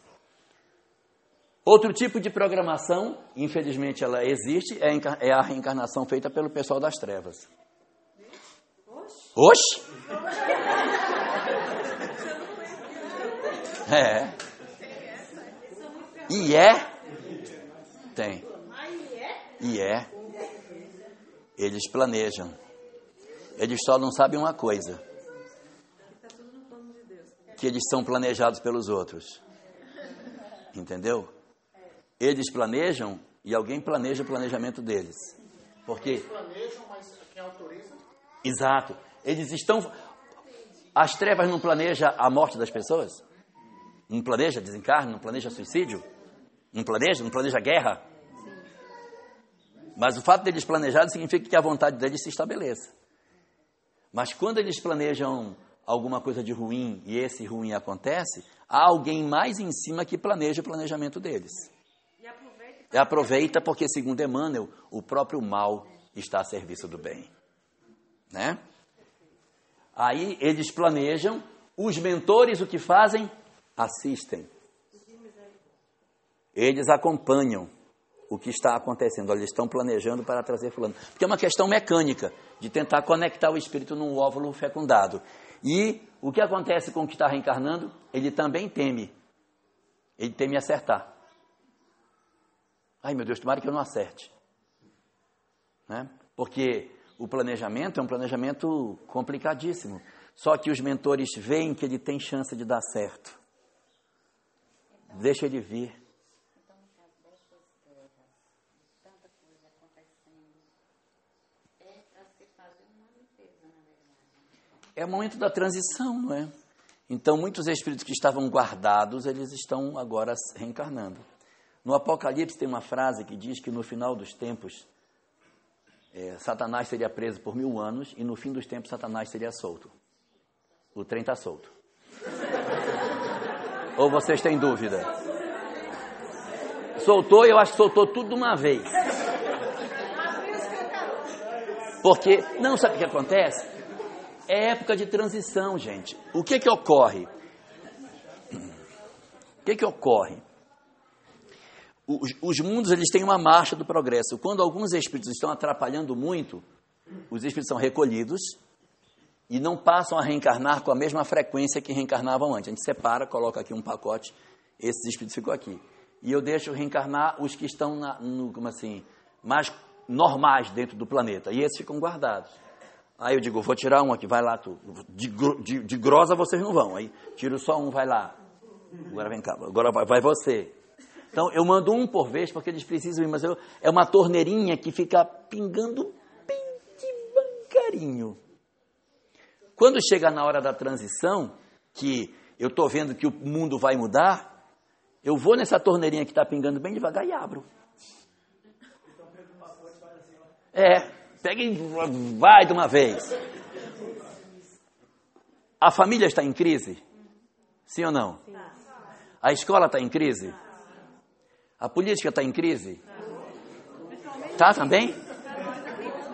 Speaker 1: Outro tipo de programação, infelizmente ela existe, é a reencarnação feita pelo pessoal das trevas. Oxe! É. E é? Tem. E é. Eles planejam. Eles só não sabem uma coisa: que eles são planejados pelos outros. Entendeu? Eles planejam e alguém planeja o planejamento deles. Porque. Eles planejam, mas quem autoriza? Exato. Eles estão. As trevas não planejam a morte das pessoas? Não planeja desencarne? Não planeja suicídio? Não planeja? Não planeja guerra? Mas o fato deles planejarem significa que a vontade deles se estabeleça. Mas quando eles planejam alguma coisa de ruim e esse ruim acontece, há alguém mais em cima que planeja o planejamento deles. E aproveita, e aproveita porque, segundo Emmanuel, o próprio mal está a serviço do bem. Né? Aí eles planejam, os mentores o que fazem? Assistem. Eles acompanham o que está acontecendo. Eles estão planejando para trazer fulano. Porque é uma questão mecânica de tentar conectar o espírito num óvulo fecundado. E o que acontece com o que está reencarnando? Ele também teme. Ele teme acertar. Ai meu Deus, tomara que eu não acerte. Né? Porque o planejamento é um planejamento complicadíssimo. Só que os mentores veem que ele tem chance de dar certo. Deixa ele vir. É o momento da transição, não é? Então, muitos espíritos que estavam guardados, eles estão agora reencarnando. No Apocalipse tem uma frase que diz que no final dos tempos é, Satanás seria preso por mil anos e no fim dos tempos Satanás seria solto. O trem está solto. Ou vocês têm dúvida? Soltou, eu acho que soltou tudo de uma vez. Porque, não sabe o que acontece? É época de transição, gente. O que que ocorre? O que que ocorre? Os, os mundos eles têm uma marcha do progresso. Quando alguns espíritos estão atrapalhando muito, os espíritos são recolhidos e não passam a reencarnar com a mesma frequência que reencarnavam antes. A gente separa, coloca aqui um pacote, esses espíritos ficam aqui. E eu deixo reencarnar os que estão na, no, como assim, mais normais dentro do planeta. E esses ficam guardados. Aí eu digo, vou tirar um aqui, vai lá tu. De, de, de grosa vocês não vão. Aí tiro só um, vai lá. Agora vem cá, agora vai, vai você. Então eu mando um por vez porque eles precisam ir, mas eu, é uma torneirinha que fica pingando bem devagarinho. Quando chega na hora da transição, que eu estou vendo que o mundo vai mudar, eu vou nessa torneirinha que está pingando bem devagar e abro. É, pega e vai de uma vez. A família está em crise? Sim ou não? A escola está em crise? A política está em crise? Tá também?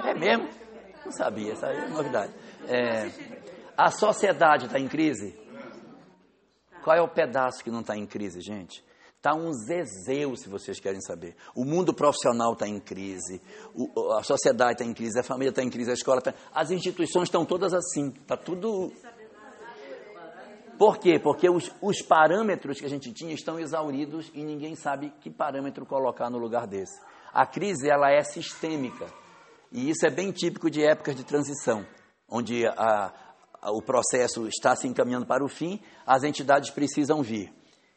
Speaker 1: É mesmo? Não sabia, essa é novidade. É, a sociedade está em crise? Qual é o pedaço que não está em crise, gente? Está um zezeu, se vocês querem saber. O mundo profissional está em crise, o, a sociedade está em crise, a família está em crise, a escola está... As instituições estão todas assim, está tudo por quê? Porque os, os, parâmetros que a gente tinha estão exauridos e ninguém sabe que parâmetro colocar no lugar desse. A crise ela é sistêmica e isso é bem típico de épocas de transição, onde a, a, o processo está se encaminhando para o fim, as entidades precisam vir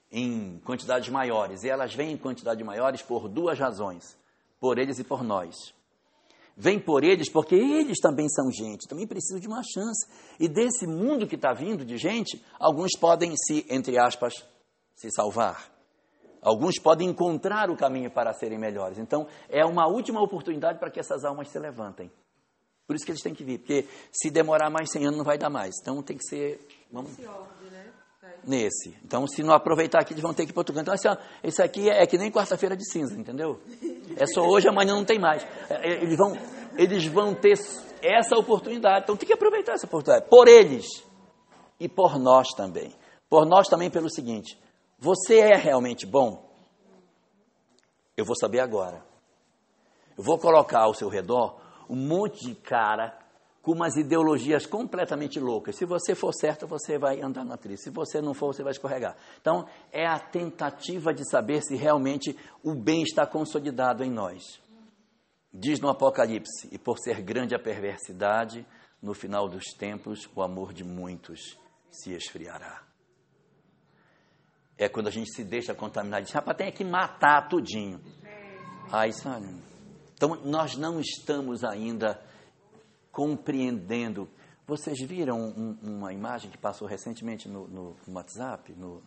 Speaker 1: em quantidades maiores e elas vêm em quantidades maiores por duas razões, por eles e por nós vem por eles porque eles também são gente, também precisam de uma chance. E desse mundo que está vindo de gente, alguns podem se, entre aspas, se salvar. Alguns podem encontrar o caminho para serem melhores. Então, é uma última oportunidade para que essas almas se levantem. Por isso que eles têm que vir, porque se demorar mais 100 anos não vai dar mais. Então tem que ser. Vamos... nesse. Então, se não aproveitar aqui, eles vão ter que ir para outro canto. Então, assim, ó, isso aqui é, é que nem quarta-feira de cinza, entendeu? É só hoje, amanhã não tem mais. É, é, eles vão, eles vão ter essa oportunidade. Então, tem que aproveitar essa oportunidade. Por eles e por nós também. Por nós também pelo seguinte: você é realmente bom? Eu vou saber agora. Eu vou colocar ao seu redor um monte de cara com umas ideologias completamente loucas. Se você for certo, você vai andar na trilha. Se você não for, você vai escorregar. Então, é a tentativa de saber se realmente o bem está consolidado em nós. Diz no Apocalipse: E por ser grande a perversidade, no final dos tempos, o amor de muitos se esfriará. É quando a gente se deixa contaminar, diz, rapaz, tem que matar tudinho. Aí, sabe? Então, nós não estamos ainda compreendendo. Vocês viram um, uma imagem que passou recentemente no, no, no WhatsApp, no,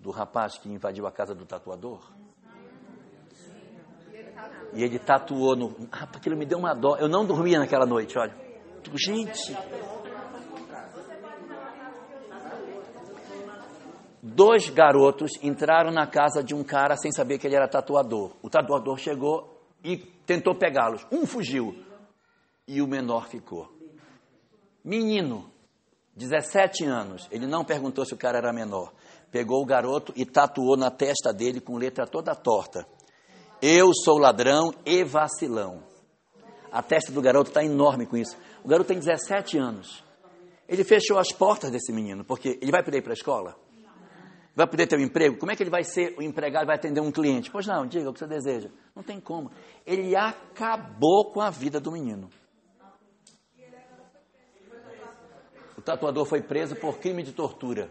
Speaker 1: do rapaz que invadiu a casa do tatuador? E ele tatuou no. Ah, aquilo me deu uma dó. Eu não dormia naquela noite, olha. Gente. Dois garotos entraram na casa de um cara sem saber que ele era tatuador. O tatuador chegou e tentou pegá-los. Um fugiu e o menor ficou. Menino, 17 anos, ele não perguntou se o cara era menor. Pegou o garoto e tatuou na testa dele com letra toda torta. Eu sou ladrão e vacilão. A testa do garoto está enorme com isso. O garoto tem 17 anos. Ele fechou as portas desse menino, porque ele vai poder ir para a escola? Vai poder ter um emprego? Como é que ele vai ser o empregado, vai atender um cliente? Pois não, diga o que você deseja. Não tem como. Ele acabou com a vida do menino. O tatuador foi preso por crime de tortura.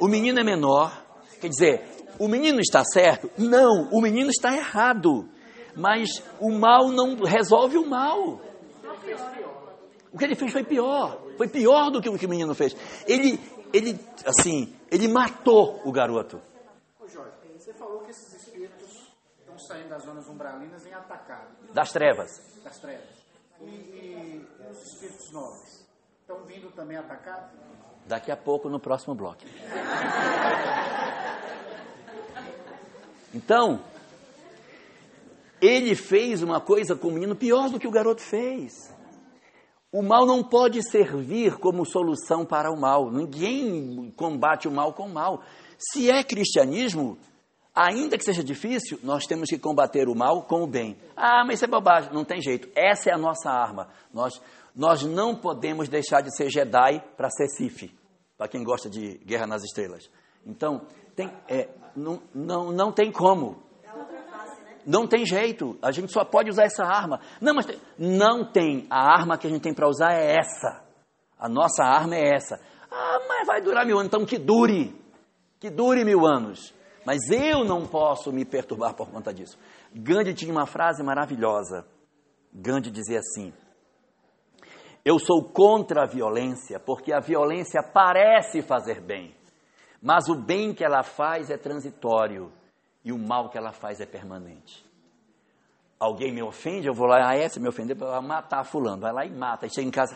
Speaker 1: O menino é menor. Quer dizer, o menino está certo? Não, o menino está errado. Mas o mal não resolve o mal. O que ele fez foi pior. Foi pior do que o que o menino fez. Ele, ele assim, ele matou o garoto.
Speaker 3: Ô Jorge, você falou que esses espíritos estão saindo das zonas umbralinas em.
Speaker 1: Das trevas.
Speaker 3: Das trevas. E, e os espíritos nobres estão vindo também atacar?
Speaker 1: Daqui a pouco no próximo bloco. Então, ele fez uma coisa com o menino pior do que o garoto fez. O mal não pode servir como solução para o mal. Ninguém combate o mal com o mal. Se é cristianismo, ainda que seja difícil, nós temos que combater o mal com o bem. Ah, mas isso é bobagem. Não tem jeito. Essa é a nossa arma. Nós, nós não podemos deixar de ser Jedi para ser Sif, para quem gosta de Guerra nas Estrelas. Então, tem, é, não, não, não tem como. Não tem jeito. A gente só pode usar essa arma. Não, mas tem, não tem. A arma que a gente tem para usar é essa. A nossa arma é essa. Ah, mas vai durar mil anos. Então que dure. Que dure mil anos. Mas eu não posso me perturbar por conta disso. Gandhi tinha uma frase maravilhosa. Gandhi dizia assim: Eu sou contra a violência, porque a violência parece fazer bem, mas o bem que ela faz é transitório e o mal que ela faz é permanente. Alguém me ofende, eu vou lá, ah, é, se me ofender, vou matar fulano. Vai lá e mata. Aí chega em casa,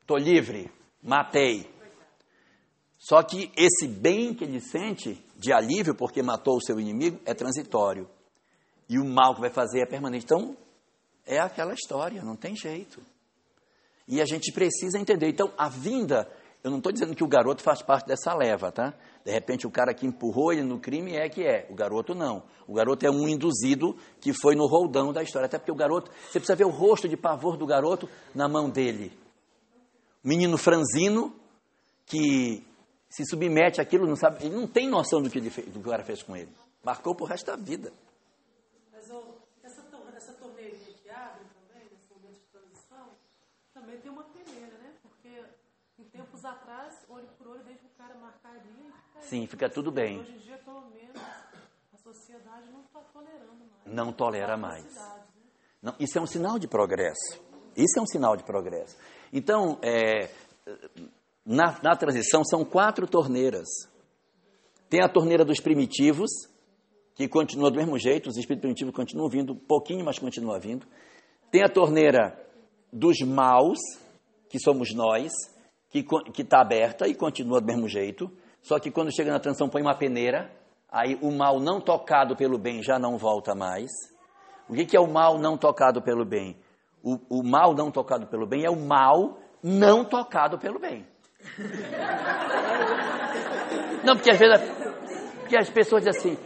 Speaker 1: estou livre, matei. Só que esse bem que ele sente de alívio porque matou o seu inimigo é transitório. E o mal que vai fazer é permanente. Então, é aquela história, não tem jeito. E a gente precisa entender. Então, a vinda, eu não estou dizendo que o garoto faz parte dessa leva, tá? De repente, o cara que empurrou ele no crime é que é. O garoto não. O garoto é um induzido que foi no roldão da história. Até porque o garoto, você precisa ver o rosto de pavor do garoto na mão dele. Menino franzino que se submete àquilo, não sabe, ele não tem noção do que, ele fez, do que o cara fez com ele. Marcou pro resto da vida.
Speaker 2: Mas oh, essa, essa torneirinha que abre também, nesse momento de transição, também tem uma peneira, né? Porque em tempos atrás, olho por olho, desde o cara marcar ali.
Speaker 1: Sim, fica tudo bem.
Speaker 2: Hoje em dia, pelo menos, a sociedade não está tolerando mais.
Speaker 1: Não tolera mais. Não, isso é um sinal de progresso. Isso é um sinal de progresso. Então, é, na, na transição são quatro torneiras. Tem a torneira dos primitivos, que continua do mesmo jeito, os espíritos primitivos continuam vindo, pouquinho, mas continua vindo. Tem a torneira dos maus, que somos nós, que está aberta e continua do mesmo jeito, só que quando chega na transição põe uma peneira, aí o mal não tocado pelo bem já não volta mais. O que, que é o mal não tocado pelo bem? O, o mal não tocado pelo bem é o mal não tocado pelo bem. Não, porque às vezes porque as pessoas dizem assim,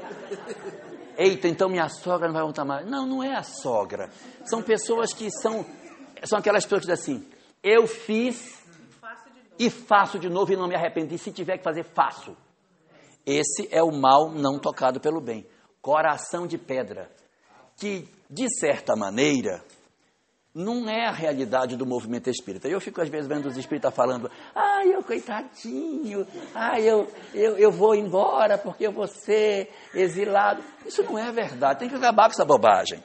Speaker 1: eita, então minha sogra não vai voltar mais. Não, não é a sogra. São pessoas que são, são aquelas pessoas que dizem assim, eu fiz e faço de novo e não me arrependo. E se tiver que fazer, faço. Esse é o mal não tocado pelo bem. Coração de pedra. Que, de certa maneira, não é a realidade do movimento espírita. Eu fico às vezes vendo os espíritas falando, ai, eu coitadinho, ai, eu, eu, eu vou embora porque eu vou ser exilado. Isso não é verdade, tem que acabar com essa bobagem.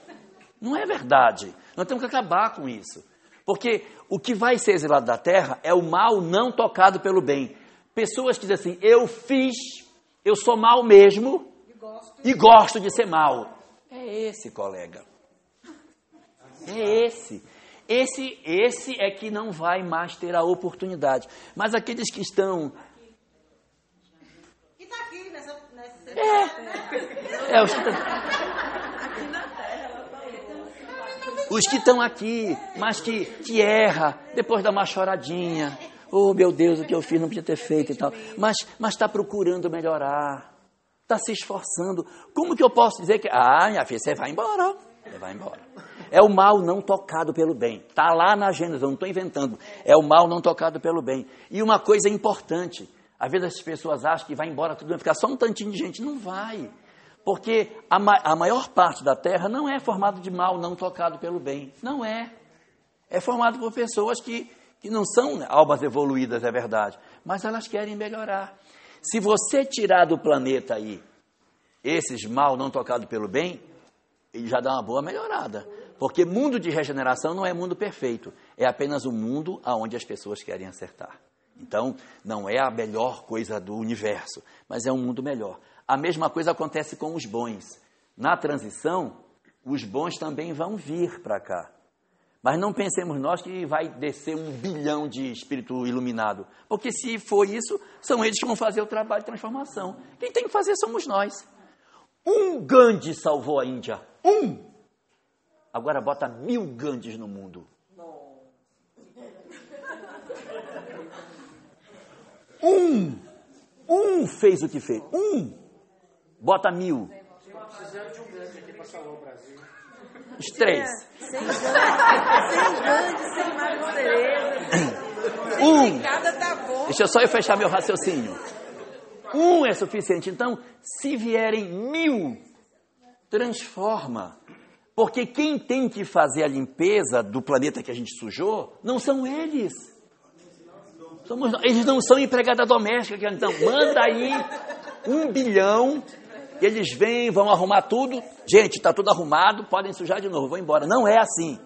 Speaker 1: Não é verdade, nós temos que acabar com isso. Porque o que vai ser exilado da terra é o mal não tocado pelo bem. Pessoas que dizem assim, eu fiz, eu sou mal mesmo e gosto, e gosto de ser mal. É esse, colega. É esse. Esse, esse é que não vai mais ter a oportunidade. Mas aqueles que estão.
Speaker 4: E está aqui nessa. nessa
Speaker 1: é. é, os que estão. Os que estão aqui, mas que, que erra, depois dá uma choradinha. Oh, meu Deus, o que eu fiz não podia ter feito e tal. Mas está procurando melhorar. Está se esforçando. Como que eu posso dizer que. Ah, minha filha, você vai embora. Você vai embora. É o mal não tocado pelo bem. Está lá na Gênesis, eu não estou inventando. É o mal não tocado pelo bem. E uma coisa importante: às vezes as pessoas acham que vai embora tudo, vai ficar só um tantinho de gente. Não vai. Porque a, ma a maior parte da terra não é formada de mal não tocado pelo bem. Não é. É formado por pessoas que, que não são almas evoluídas, é verdade. Mas elas querem melhorar. Se você tirar do planeta aí esses mal não tocados pelo bem, já dá uma boa melhorada. Porque mundo de regeneração não é mundo perfeito, é apenas um mundo onde as pessoas querem acertar. Então, não é a melhor coisa do universo, mas é um mundo melhor. A mesma coisa acontece com os bons. Na transição, os bons também vão vir para cá. Mas não pensemos nós que vai descer um bilhão de espírito iluminado. Porque se for isso, são eles que vão fazer o trabalho de transformação. Quem tem que fazer somos nós. Um Gandhi salvou a Índia. Um! Agora bota mil Gandhis no mundo. Um! Um fez o que fez. Um! Bota mil. Precisamos de um Gandhi aqui para salvar o Brasil. Os três. Sem Gandhi, sem Gandhi, sem Tereza. Um. Tá Deixa eu só eu fechar meu raciocínio. Um é suficiente. Então, se vierem mil, transforma. Porque quem tem que fazer a limpeza do planeta que a gente sujou não são eles. Somos, eles não são empregada doméstica. Então, manda aí um bilhão, eles vêm, vão arrumar tudo. Gente, está tudo arrumado, podem sujar de novo, vão embora. Não é assim.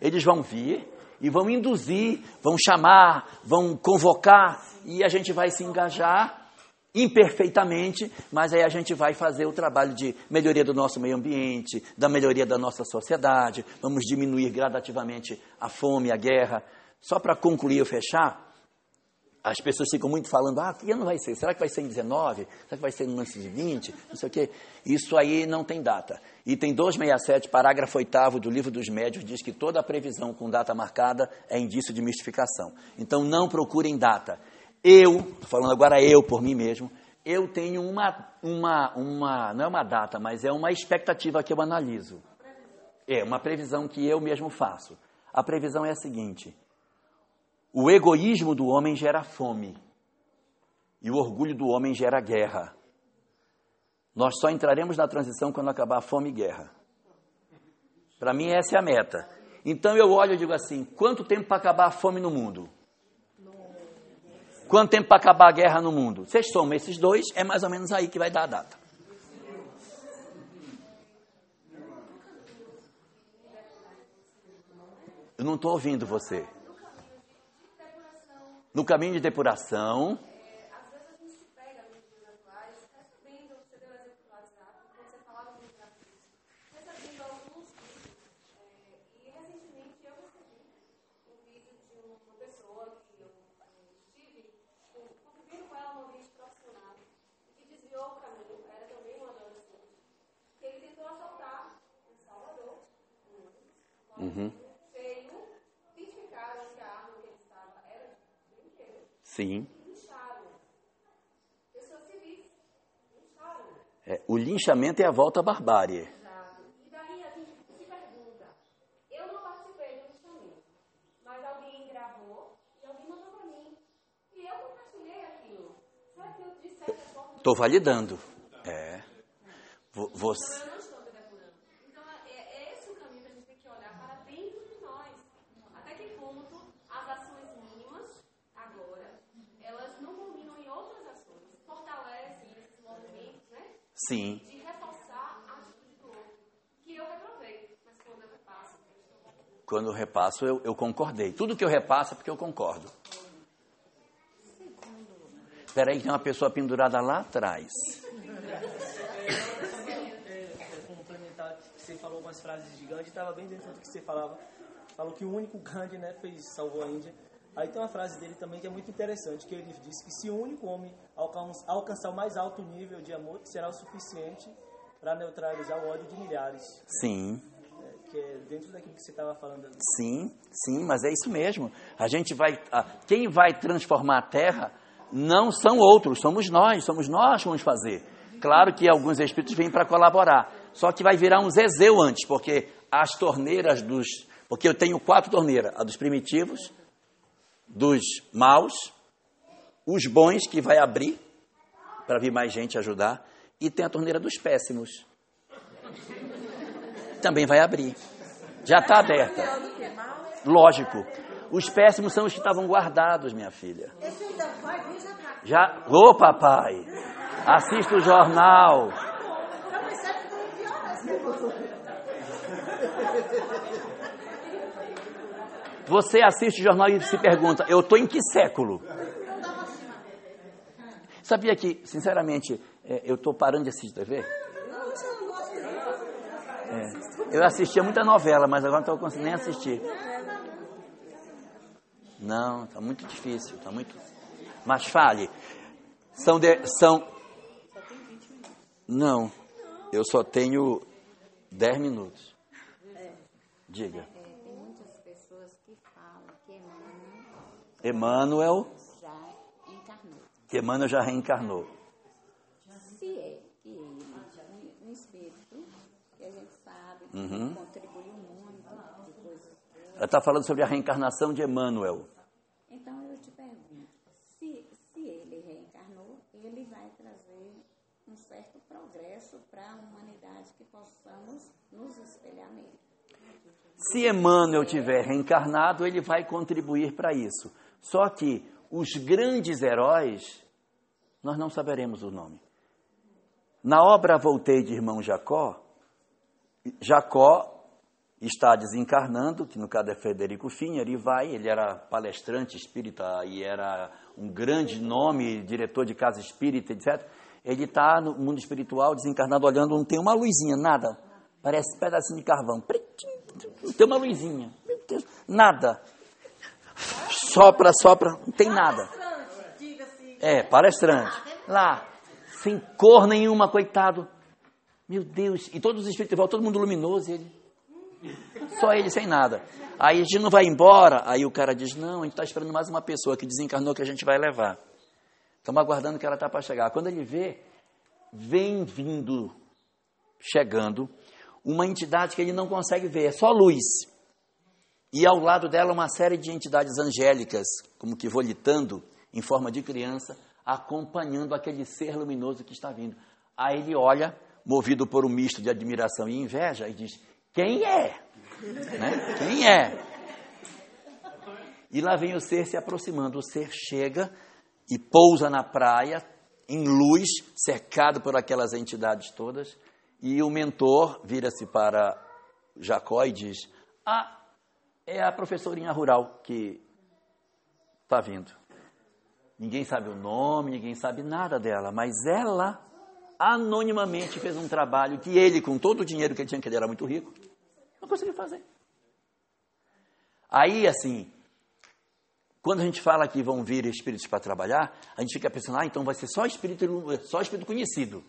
Speaker 1: Eles vão vir e vão induzir, vão chamar, vão convocar e a gente vai se engajar imperfeitamente, mas aí a gente vai fazer o trabalho de melhoria do nosso meio ambiente, da melhoria da nossa sociedade, vamos diminuir gradativamente a fome, a guerra. Só para concluir e fechar, as pessoas ficam muito falando, ah, que ano vai ser? Será que vai ser em 19? Será que vai ser de 20? Não sei o quê. Isso aí não tem data. Item 267, parágrafo 8 do Livro dos Médios, diz que toda previsão com data marcada é indício de mistificação. Então não procurem data. Eu, falando agora eu por mim mesmo, eu tenho uma, uma, uma, não é uma data, mas é uma expectativa que eu analiso. É uma previsão que eu mesmo faço. A previsão é a seguinte: o egoísmo do homem gera fome e o orgulho do homem gera guerra. Nós só entraremos na transição quando acabar a fome e guerra. Para mim, essa é a meta. Então eu olho e digo assim: quanto tempo para acabar a fome no mundo? Quanto tempo para acabar a guerra no mundo? Vocês somam esses dois, é mais ou menos aí que vai dar a data. Eu não estou ouvindo você. No caminho de depuração. Uhum.
Speaker 4: veio, identificaram que a arma que ele estava era de brinquedo
Speaker 1: Sim. É, o linchamento é a volta à barbárie.
Speaker 4: Exato. E daí a gente se pergunta, eu não participei do linchamento, mas alguém gravou e alguém mandou para mim. E eu compartilhei aquilo. Será que eu, de certa forma,
Speaker 1: Estou validando. É. Vo- Você.
Speaker 4: eu não estou me depurando? Então, é, é esse o caminho que a gente tem que olhar para dentro de nós. Até que ponto as ações mínimas, agora, elas não culminam em outras ações. Fortalecem esses movimentos, né?
Speaker 1: Sim.
Speaker 4: De reforçar a atitude do outro. Que eu reprovei, mas quando eu repasso, eu estou
Speaker 1: Quando eu repasso, eu, eu concordei. Tudo que eu repasso é porque eu concordo. Espera aí, tem uma pessoa pendurada lá atrás.
Speaker 5: é, é, complementar que você falou umas frases de Gandhi, estava bem dentro do que você falava. Falou que o único Gandhi né, fez, salvou a Índia. Aí tem uma frase dele também que é muito interessante, que ele disse que se o único homem alcan- alcançar o mais alto nível de amor, será o suficiente para neutralizar o ódio de milhares.
Speaker 1: Sim,
Speaker 5: É, que é dentro daquilo que você estava falando. ali.
Speaker 1: sim, sim, mas é isso mesmo. A gente vai. a- quem vai transformar a terra não são outros, somos nós, somos nós que vamos fazer. Claro que alguns espíritos vêm para colaborar, só que vai virar um Zezeu antes, porque as torneiras dos. Porque eu tenho quatro torneiras: a dos primitivos, dos maus, os bons que vai abrir para vir mais gente ajudar, e tem a torneira dos péssimos. Também vai abrir. Já está aberta. Lógico. Os péssimos são os que estavam guardados, minha filha.
Speaker 6: Já pra
Speaker 1: Já. Ô, papai! Assista o jornal.
Speaker 6: Não percebe que não piora esse negócio.
Speaker 1: Você assiste o jornal e se pergunta: eu estou em que século? Sabia que, sinceramente, é, eu estou parando de assistir TV? É. Eu assistia muita novela, mas agora não estou conseguindo nem assistir. Não, está muito difícil, está muito. Mas fale. São de, são. Não, eu só tenho 10 minutos. Diga.
Speaker 7: É, pessoas que falam que Emmanuel
Speaker 1: Emmanuel,
Speaker 7: já encarnou.
Speaker 1: que Emmanuel já reencarnou.
Speaker 7: Se é que ele, um, um espírito, que a gente sabe que
Speaker 1: Uhum.
Speaker 7: contribuiu muito de coisas boas.
Speaker 1: Ela está falando sobre a reencarnação de Emmanuel.
Speaker 7: Então eu te pergunto, se, se ele reencarnou, ele vai trazer um certo progresso para a humanidade que possamos nos espelhar nele.
Speaker 1: Se Emmanuel tiver reencarnado, ele vai contribuir para isso. Só que os grandes heróis, nós não saberemos o nome. Na obra Voltei de Irmão Jacó, Jacó está desencarnando, que no caso é Frederico Finha, ele vai, ele era palestrante espírita e era um grande nome, diretor de casa espírita, etc. Ele está no mundo espiritual, desencarnado, olhando, não tem uma luzinha, nada. Parece um pedacinho de carvão. Pretinho, tem uma luzinha. Meu Deus, nada. Sopra, sopra, não tem nada. É, palestrante. Lá, sem cor nenhuma, coitado. Meu Deus, e todos os espíritos todo mundo luminoso, ele. Só ele sem nada. Aí a gente não vai embora. Aí o cara diz: Não, a gente está esperando mais uma pessoa que desencarnou que a gente vai levar. Estamos aguardando que ela está para chegar. Quando ele vê, vem vindo, chegando, uma entidade que ele não consegue ver, é só luz. E ao lado dela uma série de entidades angélicas, como que volitando em forma de criança, acompanhando aquele ser luminoso que está vindo. Aí ele olha, movido por um misto de admiração e inveja, e diz: Quem é? Né? Quem é? E lá vem o ser se aproximando. O ser chega e pousa na praia, em luz, cercado por aquelas entidades todas. E o mentor vira-se para Jacó e diz: Ah, é a professorinha rural que está vindo. Ninguém sabe o nome, ninguém sabe nada dela, mas ela anonimamente fez um trabalho que ele, com todo o dinheiro que ele tinha, que ele era muito rico, não conseguiu fazer. Aí, assim, quando a gente fala que vão vir espíritos para trabalhar, a gente fica pensando, ah, então vai ser só espírito, só espírito conhecido.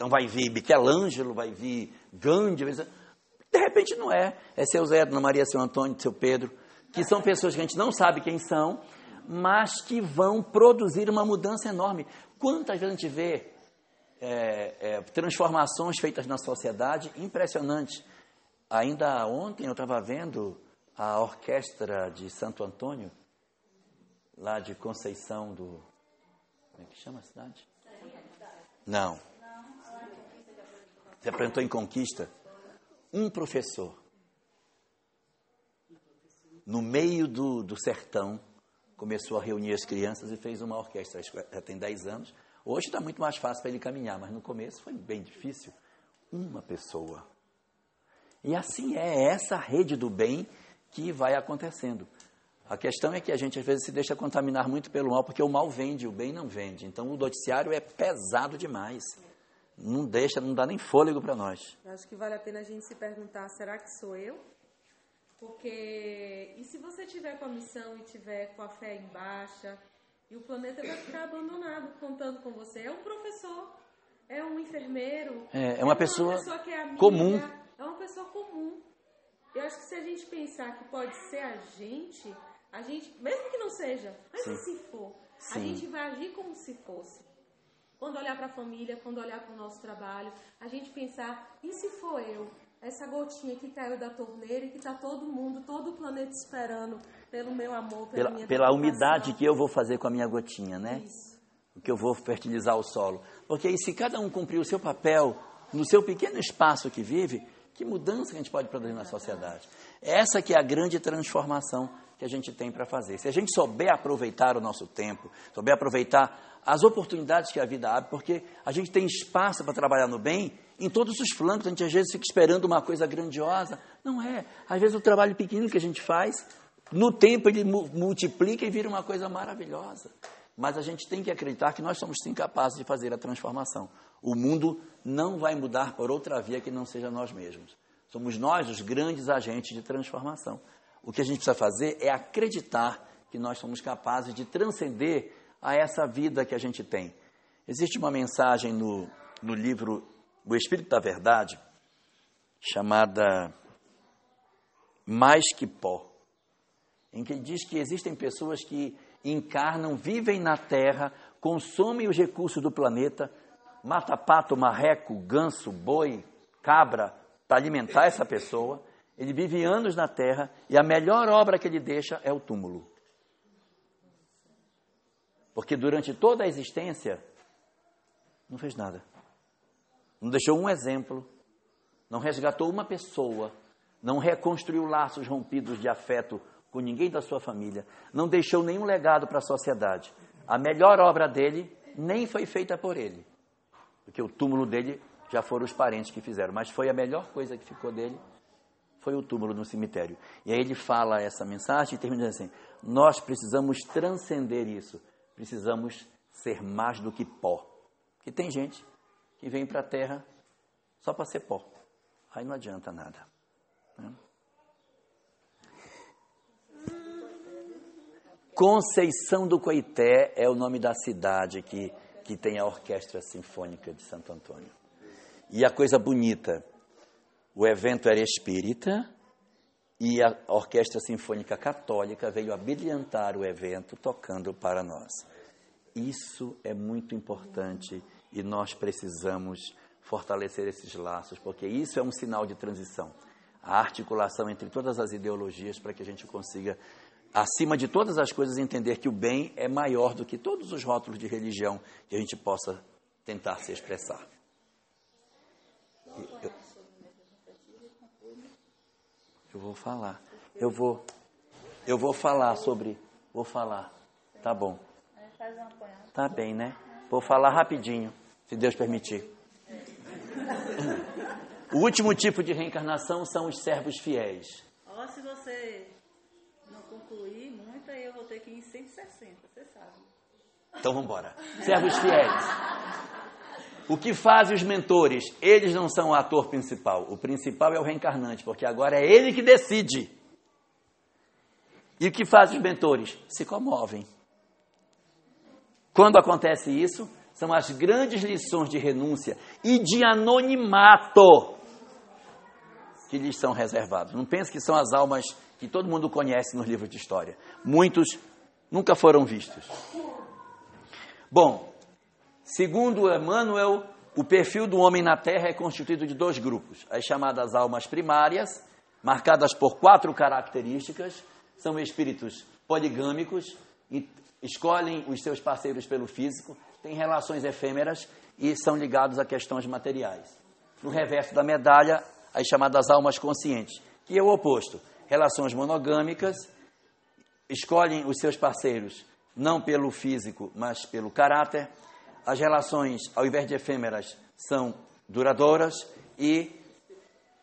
Speaker 1: Então vai vir Michelangelo, vai vir Gandhi. De repente não é. É seu Zé, Dona Maria, seu Antônio, seu Pedro, que são pessoas que a gente não sabe quem são, mas que vão produzir uma mudança enorme. Quantas vezes a gente vê é, é, transformações feitas na sociedade impressionantes. Ainda ontem eu estava vendo a orquestra de Santo Antônio, lá de Conceição do. Como é que chama a cidade? Não. Se apresentou em Conquista. Um professor, no meio do, do sertão, começou a reunir as crianças e fez uma orquestra. Já tem 10 anos. Hoje está muito mais fácil para ele caminhar, mas no começo foi bem difícil. Uma pessoa. E assim é essa rede do bem que vai acontecendo. A questão é que a gente às vezes se deixa contaminar muito pelo mal, porque o mal vende, o bem não vende. Então o noticiário é pesado demais. Não deixa, não dá nem fôlego para nós.
Speaker 2: Eu acho que vale a pena a gente se perguntar, será que sou eu? Porque e se você tiver com a missão e tiver com a fé em baixa, e o planeta vai ficar abandonado contando com você. É um professor, é um enfermeiro.
Speaker 1: É, é uma, pessoa,
Speaker 2: pessoa que é amiga,
Speaker 1: comum.
Speaker 2: É uma pessoa comum. Eu acho que se a gente pensar que pode ser a gente, a gente, mesmo que não seja, mas
Speaker 1: Sim.
Speaker 2: se for, a
Speaker 1: Sim.
Speaker 2: gente vai agir como se fosse. Quando olhar para a família, quando olhar para o nosso trabalho, a gente pensar, e se for eu? Essa gotinha que caiu da torneira e que está todo mundo, todo o planeta esperando pelo meu amor, pela,
Speaker 1: Pela,
Speaker 2: minha
Speaker 1: pela umidade que eu vou fazer com a minha gotinha, né?
Speaker 2: Isso.
Speaker 1: O que eu vou fertilizar o solo. Porque aí, se cada um cumprir o seu papel no seu pequeno espaço que vive, que mudança que a gente pode produzir na sociedade? Essa que é a grande transformação que a gente tem para fazer. Se a gente souber aproveitar o nosso tempo, souber aproveitar as oportunidades que a vida abre, porque a gente tem espaço para trabalhar no bem em todos os flancos, a gente às vezes fica esperando uma coisa grandiosa. Não é. Às vezes o trabalho pequeno que a gente faz, no tempo ele mu- multiplica e vira uma coisa maravilhosa. Mas a gente tem que acreditar que nós somos sim capazes de fazer a transformação. O mundo não vai mudar por outra via que não seja nós mesmos. Somos nós os grandes agentes de transformação. O que a gente precisa fazer é acreditar que nós somos capazes de transcender a essa vida que a gente tem. Existe uma mensagem no, no livro O Espírito da Verdade, chamada Mais que Pó, em que ele diz que existem pessoas que encarnam, vivem na Terra, consomem os recursos do planeta, mata pato, marreco, ganso, boi, cabra, para alimentar essa pessoa. Ele vive anos na Terra e a melhor obra que ele deixa é o túmulo. Porque durante toda a existência, não fez nada. Não deixou um exemplo, não resgatou uma pessoa, não reconstruiu laços rompidos de afeto com ninguém da sua família, não deixou nenhum legado para a sociedade. A melhor obra dele nem foi feita por ele, porque o túmulo dele já foram os parentes que fizeram, mas foi a melhor coisa que ficou dele, foi o túmulo no cemitério. E aí ele fala essa mensagem e termina assim: nós precisamos transcender isso, precisamos ser mais do que pó. Porque tem gente que vem para a terra só para ser pó. Aí não adianta nada. né? Conceição do Coité é o nome da cidade que, que tem a Orquestra Sinfônica de Santo Antônio. E a coisa bonita, o evento era espírita e a Orquestra Sinfônica Católica veio a brilhantar o evento tocando para nós. Isso é muito importante e nós precisamos fortalecer esses laços, porque isso é um sinal de transição. A articulação entre todas as ideologias para que a gente consiga, acima de todas as coisas, entender que o bem é maior do que todos os rótulos de religião que a gente possa tentar se expressar. Eu, eu vou falar. Eu vou. Eu vou falar sobre. Vou falar. Tá bom. Tá bem, né? Vou falar rapidinho, se Deus permitir. O último tipo de reencarnação são os servos fiéis.
Speaker 6: Ó, se você não concluir muito, aí eu vou ter que ir em 160, você sabe.
Speaker 1: Então vamos embora. Servos fiéis. O que fazem os mentores? Eles não são o ator principal. O principal é o reencarnante, porque agora é ele que decide. E o que fazem os mentores? Se comovem. Quando acontece isso, são as grandes lições de renúncia e de anonimato. que lhes são reservados. Não pense que são as almas que todo mundo conhece nos livros de história. Muitos nunca foram vistos. Bom, segundo Emmanuel, o perfil do homem na Terra é constituído de dois grupos: as chamadas almas primárias, marcadas por quatro características, são espíritos poligâmicos, e escolhem os seus parceiros pelo físico, têm relações efêmeras e são ligados a questões materiais. No reverso da medalha, as chamadas almas conscientes, que é o oposto, relações monogâmicas, escolhem os seus parceiros não pelo físico, mas pelo caráter. As relações, ao invés de efêmeras, são duradouras e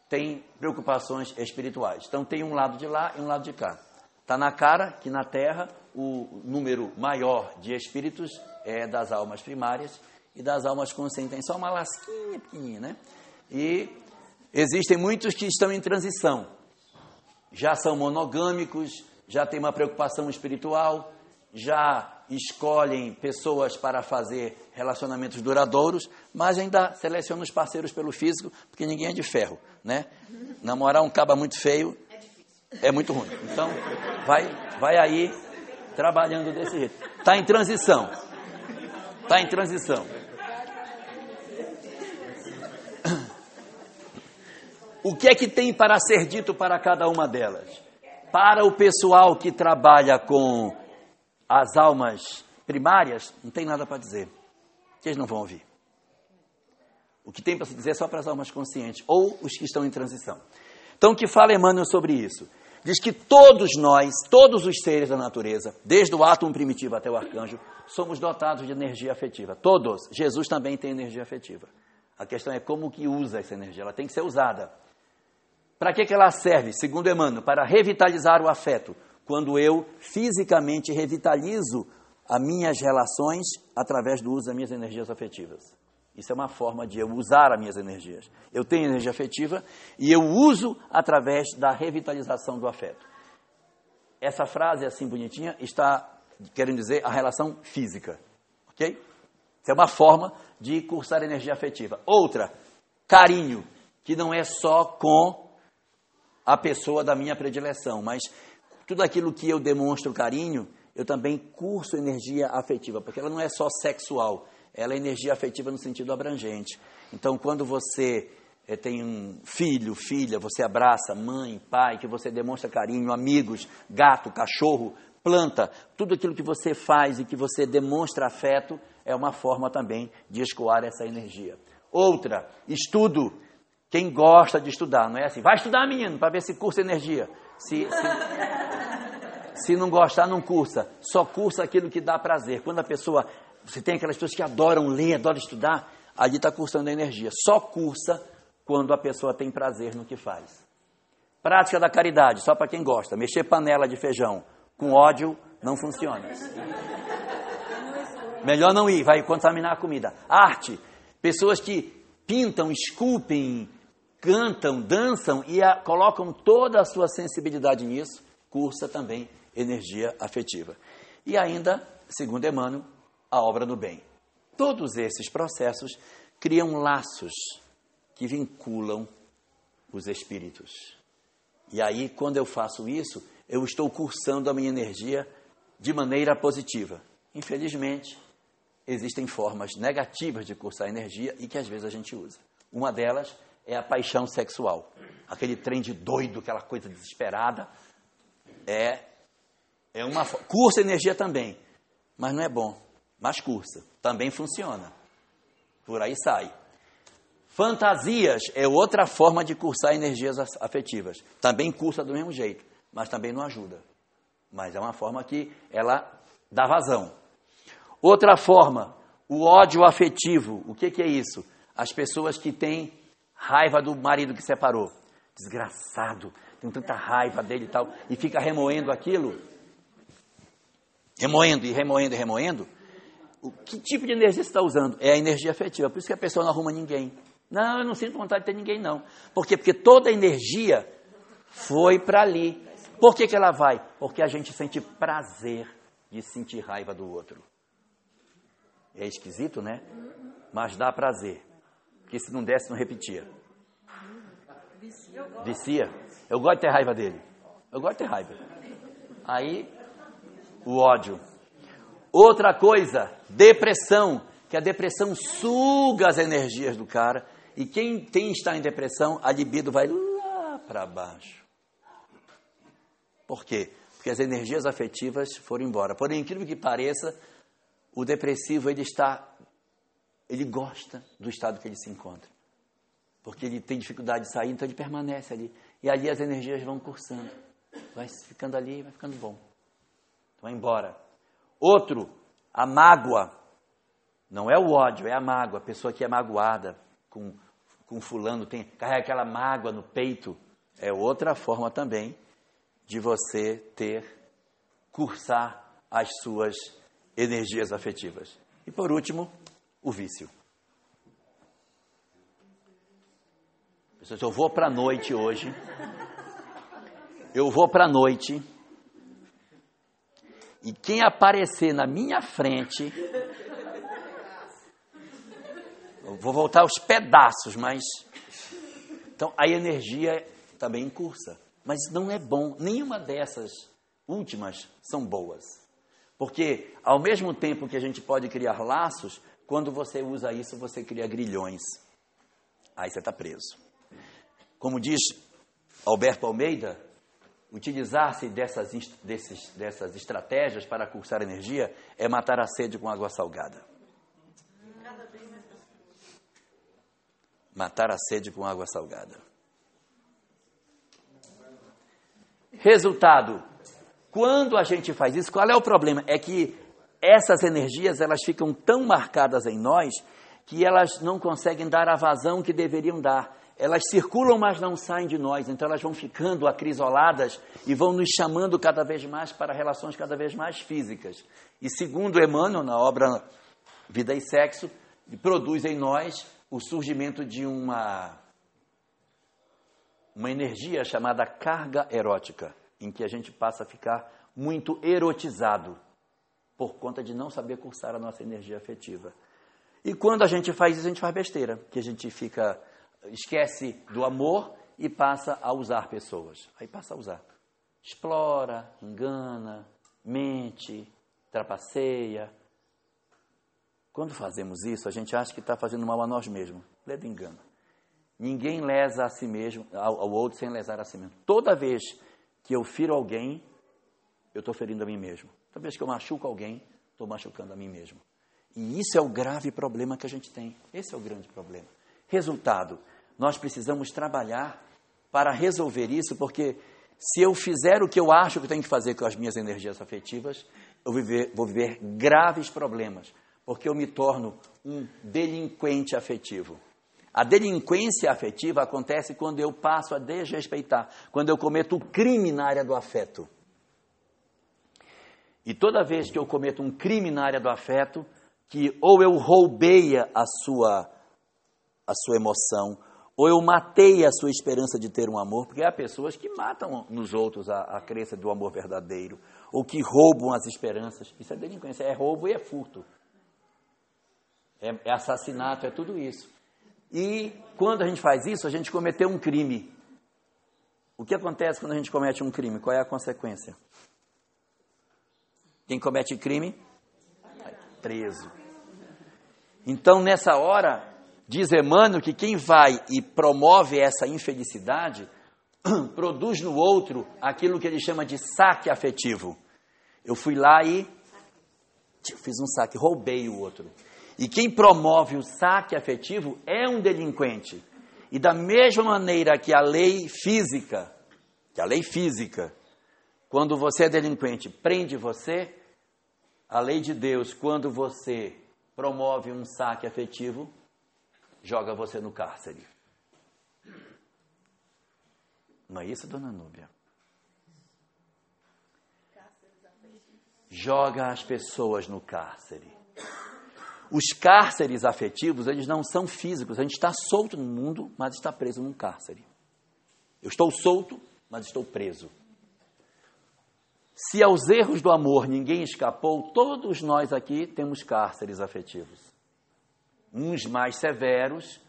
Speaker 1: têm preocupações espirituais. Então tem um lado de lá e um lado de cá. Está na cara que na Terra o número maior de espíritos é das almas primárias e das almas conscientes. Só uma lasquinha pequenininha, né? E existem muitos que estão em transição. Já são monogâmicos, já têm uma preocupação espiritual, já escolhem pessoas para fazer relacionamentos duradouros, mas ainda selecionam os parceiros pelo físico, porque ninguém é de ferro, né? Namorar um caba muito feio é muito ruim. Então, vai, vai aí trabalhando desse jeito. Está em transição. Está em transição. O que é que tem para ser dito para cada uma delas? Para o pessoal que trabalha com as almas primárias, não tem nada para dizer. Eles não vão ouvir. O que tem para se dizer é só para as almas conscientes, ou os que estão em transição. Então, o que fala Emmanuel sobre isso? Diz que todos nós, todos os seres da natureza, desde o átomo primitivo até o arcanjo, somos dotados de energia afetiva. Todos. Jesus também tem energia afetiva. A questão é como que usa essa energia. Ela tem que ser usada. Para que, que ela serve? Segundo Emmanuel, para revitalizar o afeto. Quando eu fisicamente revitalizo as minhas relações através do uso das minhas energias afetivas. Isso é uma forma de eu usar as minhas energias. Eu tenho energia afetiva e eu uso através da revitalização do afeto. Essa frase, assim bonitinha, está querendo dizer a relação física. Ok? Isso é uma forma de cursar energia afetiva. Outra, carinho, que não é só com a pessoa da minha predileção, mas tudo aquilo que eu demonstro carinho, eu também curso energia afetiva, porque ela não é só sexual ela é energia afetiva no sentido abrangente. Então, quando você é, tem um filho, filha, você abraça mãe, pai, que você demonstra carinho, amigos, gato, cachorro, planta, tudo aquilo que você faz e que você demonstra afeto é uma forma também de escoar essa energia. Outra, estudo. Quem gosta de estudar, não é assim? Vai estudar, menino, para ver se cursa energia. Se, se, se não gostar, não cursa. Só cursa aquilo que dá prazer. Quando a pessoa você tem aquelas pessoas que adoram ler, adoram estudar, ali está cursando energia. Só cursa quando a pessoa tem prazer no que faz. Prática da caridade, só para quem gosta. Mexer panela de feijão com ódio não funciona. Melhor não ir, vai contaminar a comida. Arte, pessoas que pintam, esculpem, cantam, dançam e a, colocam toda a sua sensibilidade nisso, cursa também energia afetiva. E ainda, segundo Emmanuel, a obra do bem. Todos esses processos criam laços que vinculam os espíritos. E aí, quando eu faço isso, eu estou cursando a minha energia de maneira positiva. Infelizmente, existem formas negativas de cursar energia e que às vezes a gente usa. Uma delas é a paixão sexual. Aquele trem de doido, aquela coisa desesperada. É, é uma. Cursa energia também, mas não é bom mas cursa. Também funciona. Por aí sai. Fantasias é outra forma de cursar energias afetivas. Também cursa do mesmo jeito, mas também não ajuda. Mas é uma forma que ela dá vazão. Outra forma, o ódio afetivo. O que, que é isso? As pessoas que têm raiva do marido que separou. Desgraçado, tem tanta raiva dele e tal, e fica remoendo aquilo, remoendo e remoendo e remoendo, o, que tipo de energia você está usando? É a energia afetiva. Por isso que a pessoa não arruma ninguém. Não, eu não sinto vontade de ter ninguém, não. Por quê? Porque toda a energia foi para ali. Por que, que ela vai? Porque a gente sente prazer de sentir raiva do outro. É esquisito, né? Mas dá prazer. Porque se não desse, não repetia. Vicia. Eu gosto de ter raiva dele. Eu gosto de ter raiva. Aí, o ódio. Outra coisa, depressão. Que a depressão suga as energias do cara. E quem tem está em depressão, a libido vai lá para baixo. Por quê? Porque as energias afetivas foram embora. Por incrível que pareça, o depressivo ele está, ele gosta do estado que ele se encontra, porque ele tem dificuldade de sair, então ele permanece ali e ali as energias vão cursando, vai ficando ali, vai ficando bom, vai embora. Outro, a mágoa, não é o ódio, é a mágoa. A pessoa que é magoada com com fulano tem carrega aquela mágoa no peito, é outra forma também de você ter, cursar as suas energias afetivas. E por último, o vício. Pessoas, eu vou para a noite hoje. Eu vou para a noite. E quem aparecer na minha frente. Vou voltar aos pedaços, mas. Então a energia também cursa. Mas não é bom, nenhuma dessas últimas são boas. Porque ao mesmo tempo que a gente pode criar laços, quando você usa isso, você cria grilhões. Aí você está preso. Como diz Alberto Almeida, utilizar-se dessas, desses, dessas estratégias para cursar energia é matar a sede com água salgada. Matar a sede com água salgada. Resultado: quando a gente faz isso, qual é o problema? É que essas energias elas ficam tão marcadas em nós que elas não conseguem dar a vazão que deveriam dar. Elas circulam, mas não saem de nós. Então elas vão ficando acrisoladas e vão nos chamando cada vez mais para relações cada vez mais físicas. E segundo Emmanuel, na obra Vida e Sexo, produz em nós o surgimento de uma uma energia chamada carga erótica, em que a gente passa a ficar muito erotizado por conta de não saber cursar a nossa energia afetiva. E quando a gente faz isso, a gente faz besteira, que a gente fica esquece do amor e passa a usar pessoas. Aí passa a usar. Explora, engana, mente, trapaceia. Quando fazemos isso, a gente acha que está fazendo mal a nós mesmos. Lê do engano. Ninguém lesa a si mesmo, ao, ao outro sem lesar a si mesmo. Toda vez que eu firo alguém, eu estou ferindo a mim mesmo. Toda vez que eu machuco alguém, estou machucando a mim mesmo. E isso é o grave problema que a gente tem. Esse é o grande problema. Resultado: nós precisamos trabalhar para resolver isso, porque se eu fizer o que eu acho que tenho que fazer com as minhas energias afetivas, eu vou viver, vou viver graves problemas, porque eu me torno um delinquente afetivo. A delinquência afetiva acontece quando eu passo a desrespeitar, quando eu cometo crime na área do afeto. E toda vez que eu cometo um crime na área do afeto, que ou eu roubei a sua, a sua emoção, ou eu matei a sua esperança de ter um amor, porque há pessoas que matam nos outros a, a crença do amor verdadeiro, ou que roubam as esperanças. Isso é delinquência, é roubo e é furto. É, é assassinato, é tudo isso. E quando a gente faz isso, a gente cometeu um crime. O que acontece quando a gente comete um crime? Qual é a consequência? Quem comete crime? Preso. Então, nessa hora, diz Emmanuel que quem vai e promove essa infelicidade produz no outro aquilo que ele chama de saque afetivo. Eu fui lá e fiz um saque, roubei o outro. E quem promove o saque afetivo é um delinquente. E da mesma maneira que a lei física, que a lei física, quando você é delinquente, prende você, a lei de Deus, quando você promove um saque afetivo, joga você no cárcere. Não é isso, dona Núbia? Joga as pessoas no cárcere. Os cárceres afetivos, eles não são físicos. A gente está solto no mundo, mas está preso num cárcere. Eu estou solto, mas estou preso. Se aos erros do amor ninguém escapou, todos nós aqui temos cárceres afetivos. Uns mais severos,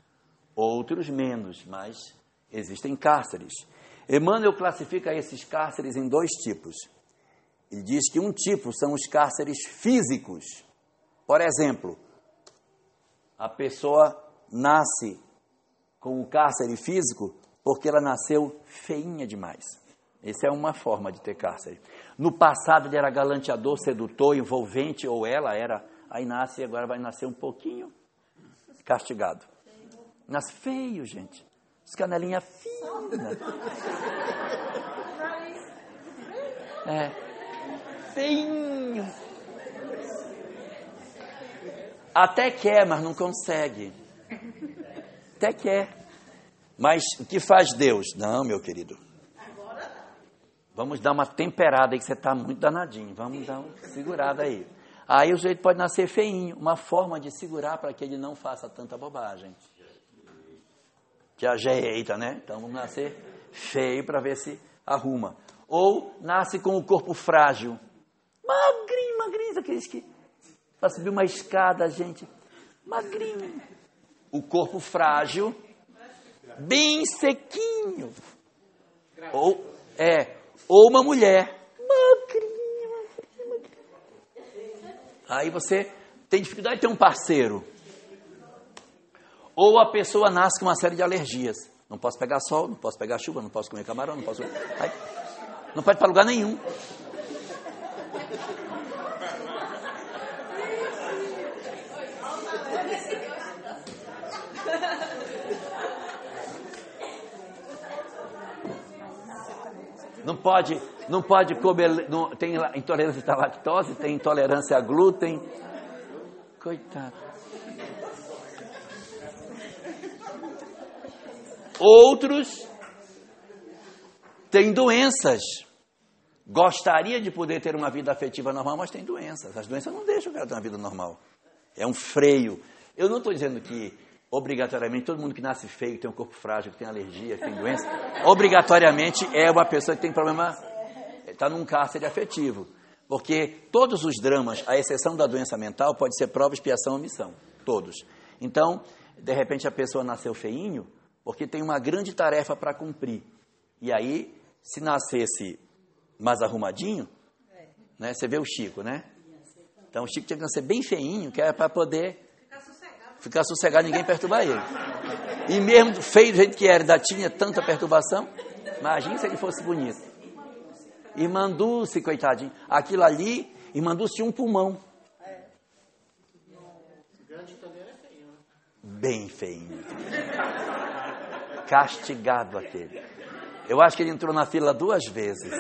Speaker 1: outros menos, mas Existem cárceres. Emmanuel classifica esses cárceres em dois tipos. Ele diz que um tipo são os cárceres físicos. Por exemplo, a pessoa nasce com o cárcere físico porque ela nasceu feinha demais. Essa é uma forma de ter cárcere. No passado ele era galanteador, sedutor, envolvente, ou ela era, aí nasce e agora vai nascer um pouquinho castigado. Nasce feio, gente. As canelinhas finas. É. Feinho. Até quer, mas não consegue. Até quer. Mas o que faz Deus? Não, meu querido. Vamos dar uma temperada aí que você está muito danadinho. Vamos dar uma segurada aí. Aí o jeito pode nascer feinho, uma forma de segurar para que ele não faça tanta bobagem. Que ajeita, né? Então vamos nascer feio para ver se arruma. Ou nasce com o corpo frágil. Magrinho, magrinho, aqueles que para subir uma escada, gente. Magrinho. O corpo frágil, bem sequinho. Ou, é, ou uma mulher. Aí você tem dificuldade de ter um parceiro. Ou a pessoa nasce com uma série de alergias. Não posso pegar sol, não posso pegar chuva, não posso comer camarão, não posso. Aí, não pode ir para lugar nenhum. Não pode, não pode comer, não, tem intolerância à lactose, tem intolerância a glúten. Coitado. Outros têm doenças. Gostaria de poder ter uma vida afetiva normal, mas tem doenças. As doenças não deixam o cara ter uma vida normal. É um freio. Eu não estou dizendo que obrigatoriamente todo mundo que nasce feio, tem um corpo frágil, que tem alergia, que tem doença, obrigatoriamente é uma pessoa que tem problema, está num cárcere afetivo. Porque todos os dramas, à exceção da doença mental, pode ser prova, expiação ou missão. Todos. Então, de repente a pessoa nasceu feinho, porque tem uma grande tarefa para cumprir. E aí, se nascesse mais arrumadinho, né, você vê o Chico, né? Então o Chico tinha que nascer bem feinho, que era para poder ficar sossegado, ninguém perturbar ele. E mesmo feio do jeito que era, ainda tinha tanta perturbação. Imagina se ele fosse bonito. Irmã Dulce, coitadinho. Aquilo ali, Dulce tinha um pulmão. Bem feinho. Castigado aquele. Eu acho que ele entrou na fila duas vezes.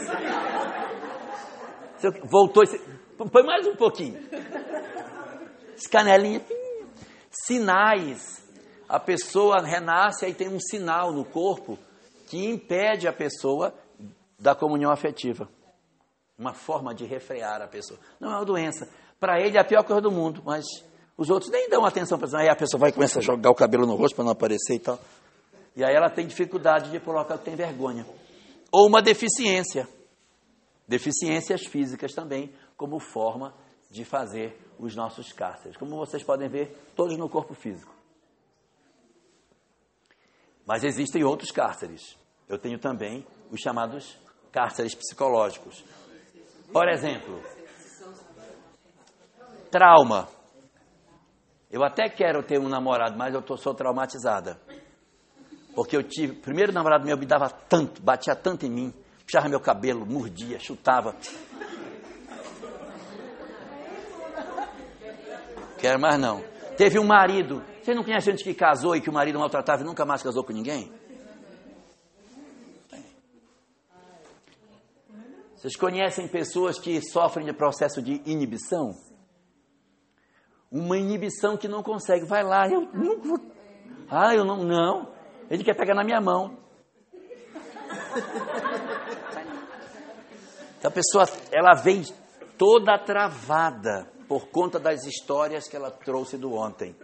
Speaker 1: Voltou e... Põe mais um pouquinho. Escanelinha sinais. A pessoa renasce e tem um sinal no corpo que impede a pessoa da comunhão afetiva. Uma forma de refrear a pessoa. Não é uma doença. Para ele é a pior coisa do mundo, mas os outros nem dão atenção para isso. Aí a pessoa vai começar a jogar o cabelo no rosto para não aparecer e tal. E aí ela tem dificuldade de colocar tem vergonha. Ou uma deficiência. Deficiências físicas também, como forma de fazer os nossos cárceres. Como vocês podem ver, todos no corpo físico. Mas existem outros cárceres. Eu tenho também os chamados cárceres psicológicos. Por exemplo, trauma. Eu até quero ter um namorado, mas eu tô, sou traumatizada. Porque eu tive. O primeiro namorado meu me dava tanto, batia tanto em mim, puxava meu cabelo, mordia, chutava. Quero mais não. Teve um marido. Você não conhece gente que casou e que o marido maltratava e nunca mais casou com ninguém? Vocês conhecem pessoas que sofrem de processo de inibição? Uma inibição que não consegue. Vai lá, eu não vou. Ah, eu não. Não. Ele quer pegar na minha mão. Então a pessoa, ela vem toda travada por conta das histórias que ela trouxe do ontem.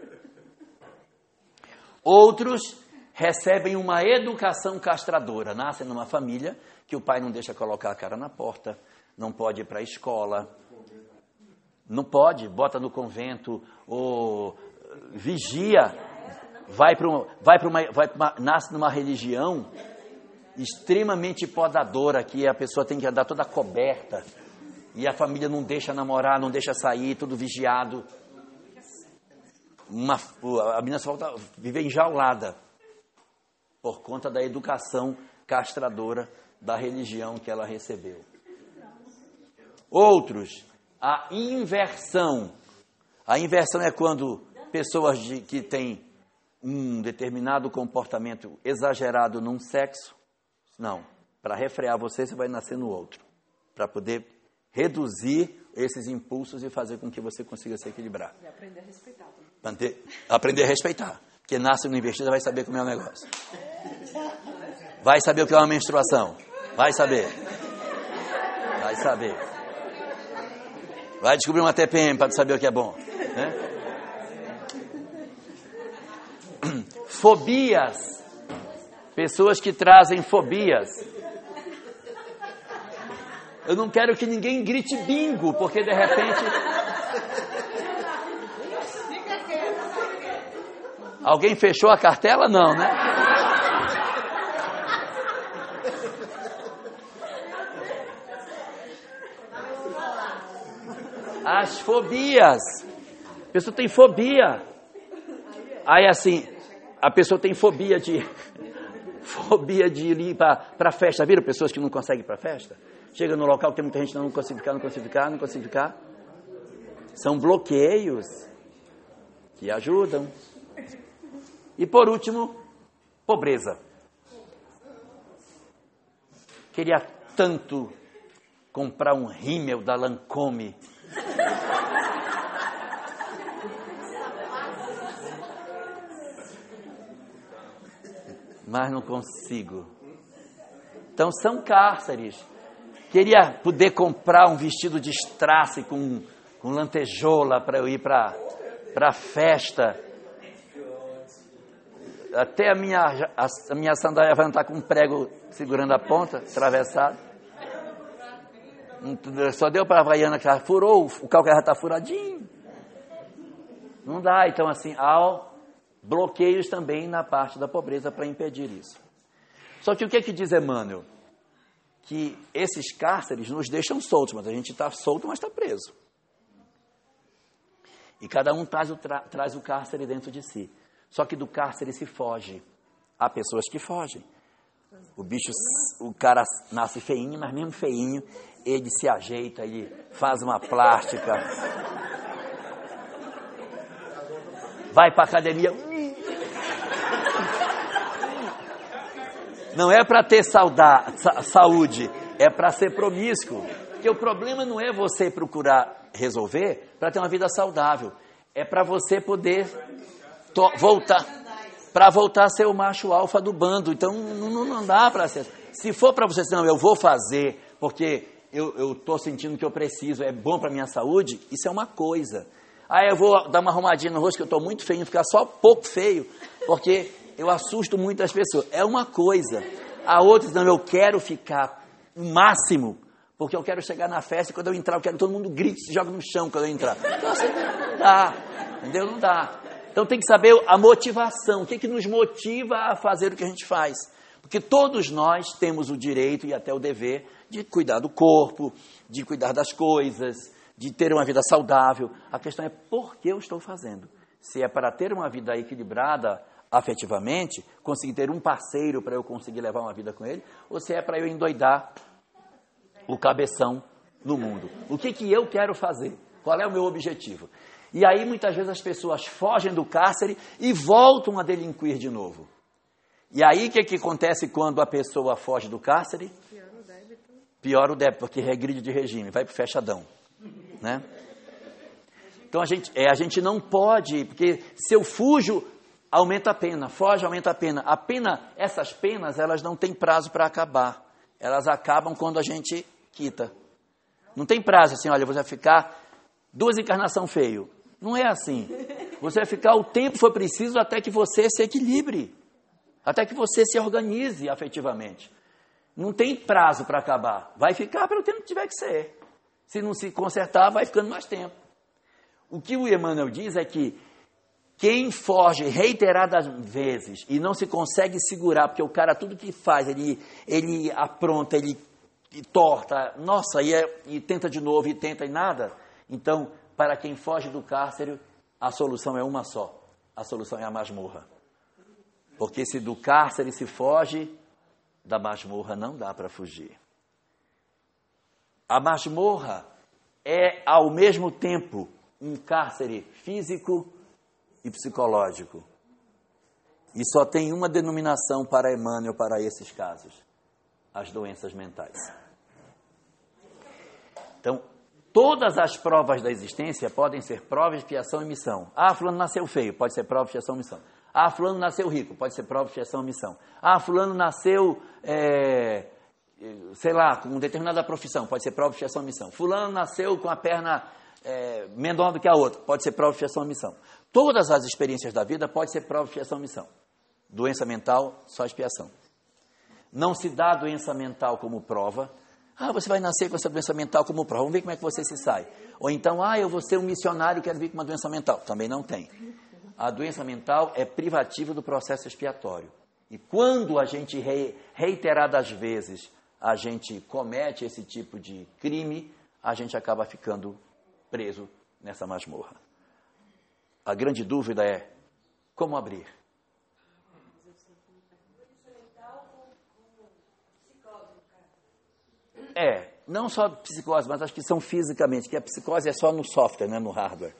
Speaker 1: Outros recebem uma educação castradora, nascem numa família que o pai não deixa colocar a cara na porta, não pode ir para a escola, não pode, bota no convento, ou vigia, vai para vai para uma, vai pra uma, nasce numa religião extremamente podadora, que a pessoa tem que andar toda coberta e a família não deixa namorar, não deixa sair, tudo vigiado. Uma, a menina só volta viver enjaulada por conta da educação castradora da religião que ela recebeu. Outros, a inversão. A inversão é quando pessoas de, que têm um determinado comportamento exagerado num sexo, não, para refrear você, você vai nascer no outro, para poder reduzir esses impulsos e fazer com que você consiga se equilibrar.
Speaker 2: E aprender a respeitar. também.
Speaker 1: Aprender a respeitar. Porque nasce no investido vai saber como é o negócio. Vai saber o que é uma menstruação. Vai saber. Vai saber. Vai descobrir uma TPM para saber o que é bom. né? Fobias. Pessoas que trazem fobias. Eu não quero que ninguém grite bingo, porque de repente Alguém fechou a cartela? Não, né? As fobias. A pessoa tem fobia. Aí assim, a pessoa tem fobia de fobia de ir para festa. Viram pessoas que não conseguem ir para festa? Chega no local, tem muita gente não consegue ficar, não consegue ficar, não consegue ficar. São bloqueios que ajudam. E por último, pobreza. Queria tanto comprar um rímel da Lancôme. Mas não consigo. Então são cárceres. Queria poder comprar um vestido de strass com, com lantejola para eu ir para a festa até a minha, a, a minha sandália vai estar com um prego segurando a ponta, atravessado. Só deu para a Havaiana que ela furou, o calcanhar está furadinho. Não dá, então assim, há bloqueios também na parte da pobreza para impedir isso. Só que o que, é que diz Emmanuel? Que esses cárceres nos deixam soltos, mas a gente está solto, mas está preso. E cada um traz o, tra- traz o cárcere dentro de si. Só que do cárcere se foge. Há pessoas que fogem. O bicho, o cara nasce feinho, mas mesmo feinho, ele se ajeita, ele faz uma plástica. Vai para academia. Não é para ter saúde, é para ser promíscuo. Porque o problema não é você procurar resolver para ter uma vida saudável. É para você poder voltar para voltar a ser o macho alfa do bando. Então não, não- dá para ser. Se for para você não, eu vou fazer porque eu estou sentindo que eu preciso, é bom para minha saúde, isso é uma coisa. Ah, eu vou dar uma arrumadinha no rosto que eu estou muito feio, ficar só pouco feio, porque eu assusto muito as pessoas. É uma coisa. A outra, não, eu quero ficar o máximo, porque eu quero chegar na festa e quando eu entrar, eu quero que todo mundo grite se jogue no chão quando eu entrar. Então, assim, não dá, entendeu? Não dá. Então tem que saber a motivação, o que, que nos motiva a fazer o que a gente faz. Porque todos nós temos o direito e até o dever de cuidar do corpo, de cuidar das coisas, de ter uma vida saudável. A questão é por que eu estou fazendo. Se é para ter uma vida equilibrada afetivamente, conseguir ter um parceiro para eu conseguir levar uma vida com ele, ou se é para eu endoidar o cabeção no mundo. O que, que eu quero fazer? Qual é o meu objetivo? E aí muitas vezes as pessoas fogem do cárcere e voltam a delinquir de novo. E aí o que, que acontece quando a pessoa foge do cárcere? Pior o débito, porque regride de regime, vai para o fechadão. Né? Então a gente, é, a gente não pode, porque se eu fujo, aumenta a pena, foge, aumenta a pena. A pena, essas penas, elas não têm prazo para acabar. Elas acabam quando a gente quita. Não tem prazo assim, olha, você vai ficar duas encarnação feio. Não é assim. Você vai ficar o tempo que for preciso até que você se equilibre. Até que você se organize afetivamente. Não tem prazo para acabar. Vai ficar pelo tempo que tiver que ser. Se não se consertar, vai ficando mais tempo. O que o Emmanuel diz é que Quem foge reiteradas vezes e não se consegue segurar, porque o cara tudo que faz, ele, ele apronta, ele torta, nossa, e, é, e tenta de novo, e tenta e nada. Então, para quem foge do cárcere, a solução é uma só. A solução é a masmorra. Porque se do cárcere se foge, da masmorra não dá para fugir. A masmorra é, ao mesmo tempo, um cárcere físico e psicológico. E só tem uma denominação para Emmanuel para esses casos: as doenças mentais. Então, todas as provas da existência podem ser provas de expiação e missão. Ah, fulano nasceu feio, pode ser prova de expiação e missão. Ah, fulano nasceu rico, pode ser prova de expiação e missão. Ah, fulano nasceu, é, sei lá, com determinada profissão, pode ser prova de expiação e missão. Fulano nasceu com a perna é, menor do que a outra, pode ser prova de expiação e missão. Todas as experiências da vida pode ser prova expiação missão. Doença mental, só expiação. Não se dá doença mental como prova. Ah, você vai nascer com essa doença mental como prova. Vamos ver como é que você se sai. Ou então, ah, eu vou ser um missionário, quero vir com uma doença mental. Também não tem. A doença mental é privativa do processo expiatório. E quando a gente, reiteradas vezes, a gente comete esse tipo de crime, a gente acaba ficando preso nessa masmorra. A grande dúvida é como abrir. É, não só psicose, mas acho que são fisicamente, que a psicose é só no software, né, no hardware.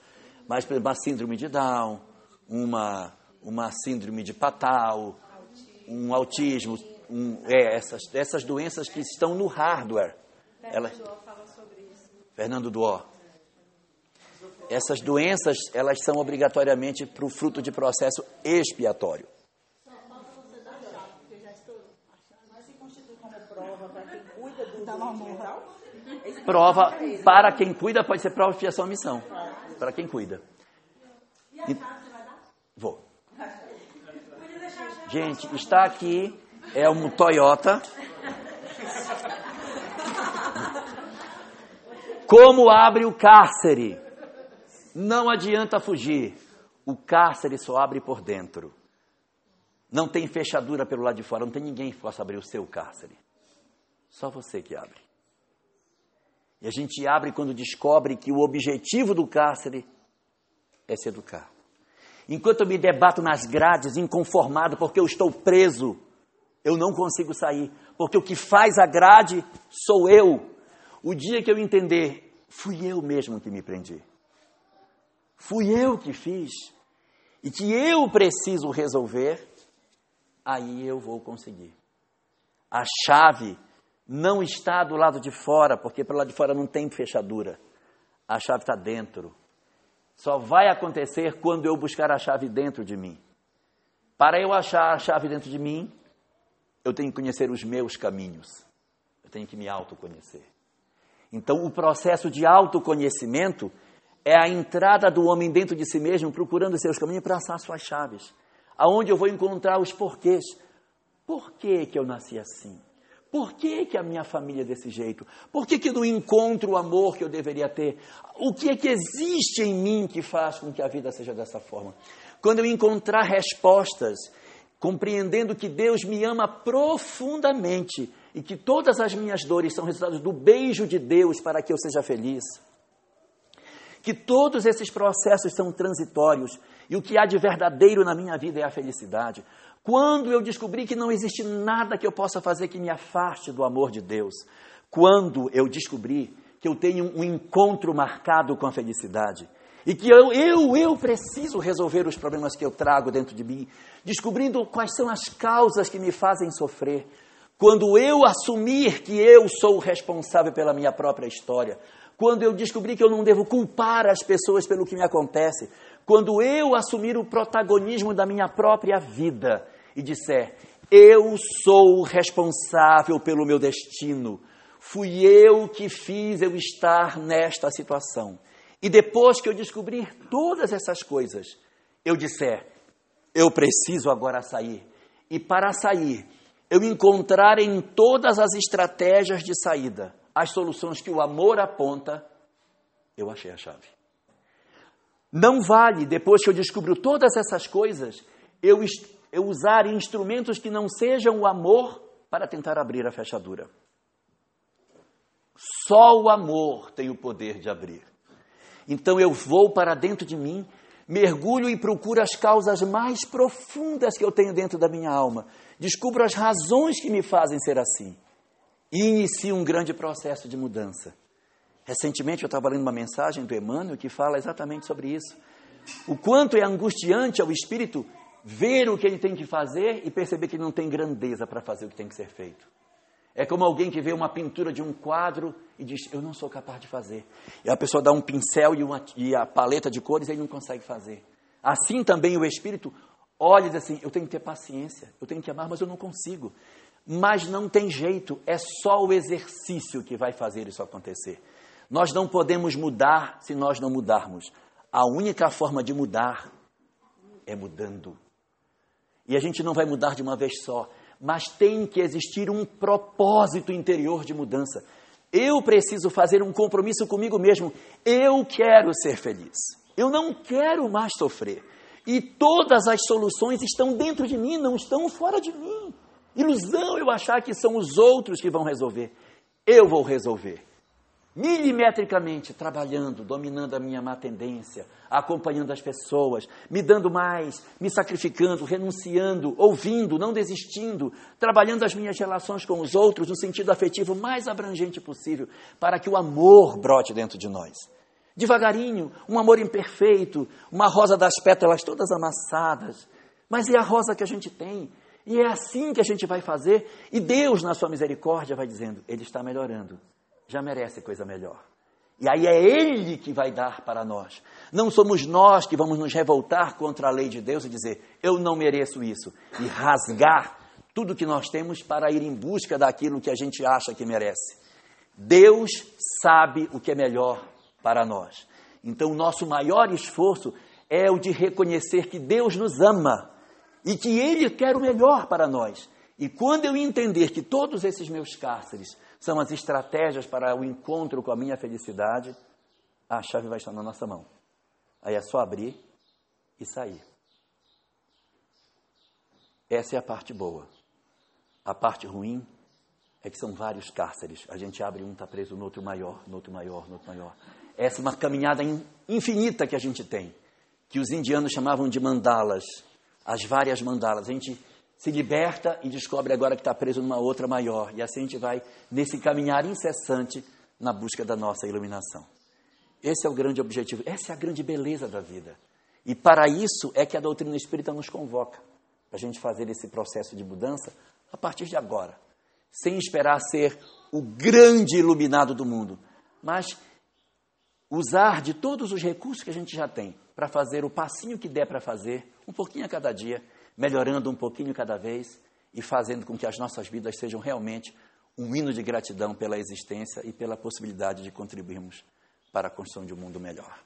Speaker 1: Mas, por exemplo, uma síndrome de Down, uma, uma síndrome de Patal, um autismo, um, é, essas, essas doenças que estão no hardware. Ela, Fernando Duó essas doenças elas são obrigatoriamente para o fruto de processo expiatório. Prova para quem cuida pode ser prova de fiação à missão. Para quem cuida. E, vou. Gente, está aqui é um Toyota. Como abre o cárcere? Não adianta fugir. O cárcere só abre por dentro. Não tem fechadura pelo lado de fora, não tem ninguém que possa abrir o seu cárcere. Só você que abre. E a gente abre quando descobre que o objetivo do cárcere é se educar. Enquanto eu me debato nas grades, inconformado, porque eu estou preso, eu não consigo sair, porque o que faz a grade sou eu. O dia que eu entender, fui eu mesmo que me prendi fui eu que fiz e que eu preciso resolver, aí eu vou conseguir. A chave não está do lado de fora, porque pelo lado de fora não tem fechadura. A chave está dentro. Só vai acontecer quando eu buscar a chave dentro de mim. Para eu achar a chave dentro de mim, eu tenho que conhecer os meus caminhos. Eu tenho que me autoconhecer. Então, o processo de autoconhecimento é a entrada do homem dentro de si mesmo, procurando seus caminhos para achar suas chaves. Aonde eu vou encontrar os porquês. Por que, que eu nasci assim? Por que, que a minha família é desse jeito? Por que, que eu não encontro o amor que eu deveria ter? O que é que existe em mim que faz com que a vida seja dessa forma? Quando eu encontrar respostas, compreendendo que Deus me ama profundamente e que todas as minhas dores são resultados do beijo de Deus para que eu seja feliz que todos esses processos são transitórios e o que há de verdadeiro na minha vida é a felicidade. Quando eu descobri que não existe nada que eu possa fazer que me afaste do amor de Deus, quando eu descobri que eu tenho um encontro marcado com a felicidade e que eu, eu, eu preciso resolver os problemas que eu trago dentro de mim, descobrindo quais são as causas que me fazem sofrer, quando eu assumir que eu sou o responsável pela minha própria história, quando eu descobri que eu não devo culpar as pessoas pelo que me acontece, quando eu assumir o protagonismo da minha própria vida e disser: eu sou responsável pelo meu destino, fui eu que fiz eu estar nesta situação. E depois que eu descobrir todas essas coisas, eu disser: eu preciso agora sair. E para sair, eu encontrar em todas as estratégias de saída as soluções que o amor aponta, eu achei a chave. Não vale, depois que eu descubro todas essas coisas, eu, eu usar instrumentos que não sejam o amor para tentar abrir a fechadura. Só o amor tem o poder de abrir. Então eu vou para dentro de mim, mergulho e procuro as causas mais profundas que eu tenho dentro da minha alma. Descubro as razões que me fazem ser assim. E inicio um grande processo de mudança. Recentemente eu estava lendo uma mensagem do Emmanuel que fala exatamente sobre isso. O quanto é angustiante ao espírito ver o que ele tem que fazer e perceber que ele não tem grandeza para fazer o que tem que ser feito. É como alguém que vê uma pintura de um quadro e diz: Eu não sou capaz de fazer. E a pessoa dá um pincel e, uma, e a paleta de cores e ele não consegue fazer. Assim também o Espírito olha e diz assim: Eu tenho que ter paciência, eu tenho que amar, mas eu não consigo. Mas não tem jeito, é só o exercício que vai fazer isso acontecer. Nós não podemos mudar se nós não mudarmos. A única forma de mudar é mudando. E a gente não vai mudar de uma vez só mas tem que existir um propósito interior de mudança. Eu preciso fazer um compromisso comigo mesmo. Eu quero ser feliz. Eu não quero mais sofrer. E todas as soluções estão dentro de mim, não estão fora de mim. Ilusão eu achar que são os outros que vão resolver. Eu vou resolver milimetricamente trabalhando, dominando a minha má tendência, acompanhando as pessoas, me dando mais, me sacrificando, renunciando, ouvindo, não desistindo, trabalhando as minhas relações com os outros no sentido afetivo mais abrangente possível, para que o amor brote dentro de nós. Devagarinho, um amor imperfeito, uma rosa das pétalas todas amassadas, mas é a rosa que a gente tem. E é assim que a gente vai fazer, e Deus, na sua misericórdia, vai dizendo: Ele está melhorando já merece coisa melhor. E aí é Ele que vai dar para nós. Não somos nós que vamos nos revoltar contra a lei de Deus e dizer, eu não mereço isso. E rasgar tudo que nós temos para ir em busca daquilo que a gente acha que merece. Deus sabe o que é melhor para nós. Então, o nosso maior esforço é o de reconhecer que Deus nos ama e que Ele quer o melhor para nós. E quando eu entender que todos esses meus cárceres são as estratégias para o encontro com a minha felicidade, a chave vai estar na nossa mão. Aí é só abrir e sair. Essa é a parte boa. A parte ruim é que são vários cárceres. A gente abre um, está preso no outro maior, no outro maior, no outro maior. Essa é uma caminhada infinita que a gente tem, que os indianos chamavam de mandalas, as várias mandalas. A gente se liberta e descobre agora que está preso numa outra maior. E assim a gente vai nesse caminhar incessante na busca da nossa iluminação. Esse é o grande objetivo, essa é a grande beleza da vida. E para isso é que a doutrina espírita nos convoca, para a gente fazer esse processo de mudança a partir de agora, sem esperar ser o grande iluminado do mundo, mas usar de todos os recursos que a gente já tem para fazer o passinho que der para fazer, um pouquinho a cada dia, melhorando um pouquinho cada vez e fazendo com que as nossas vidas sejam realmente um hino de gratidão pela existência e pela possibilidade de contribuirmos para a construção de um mundo melhor.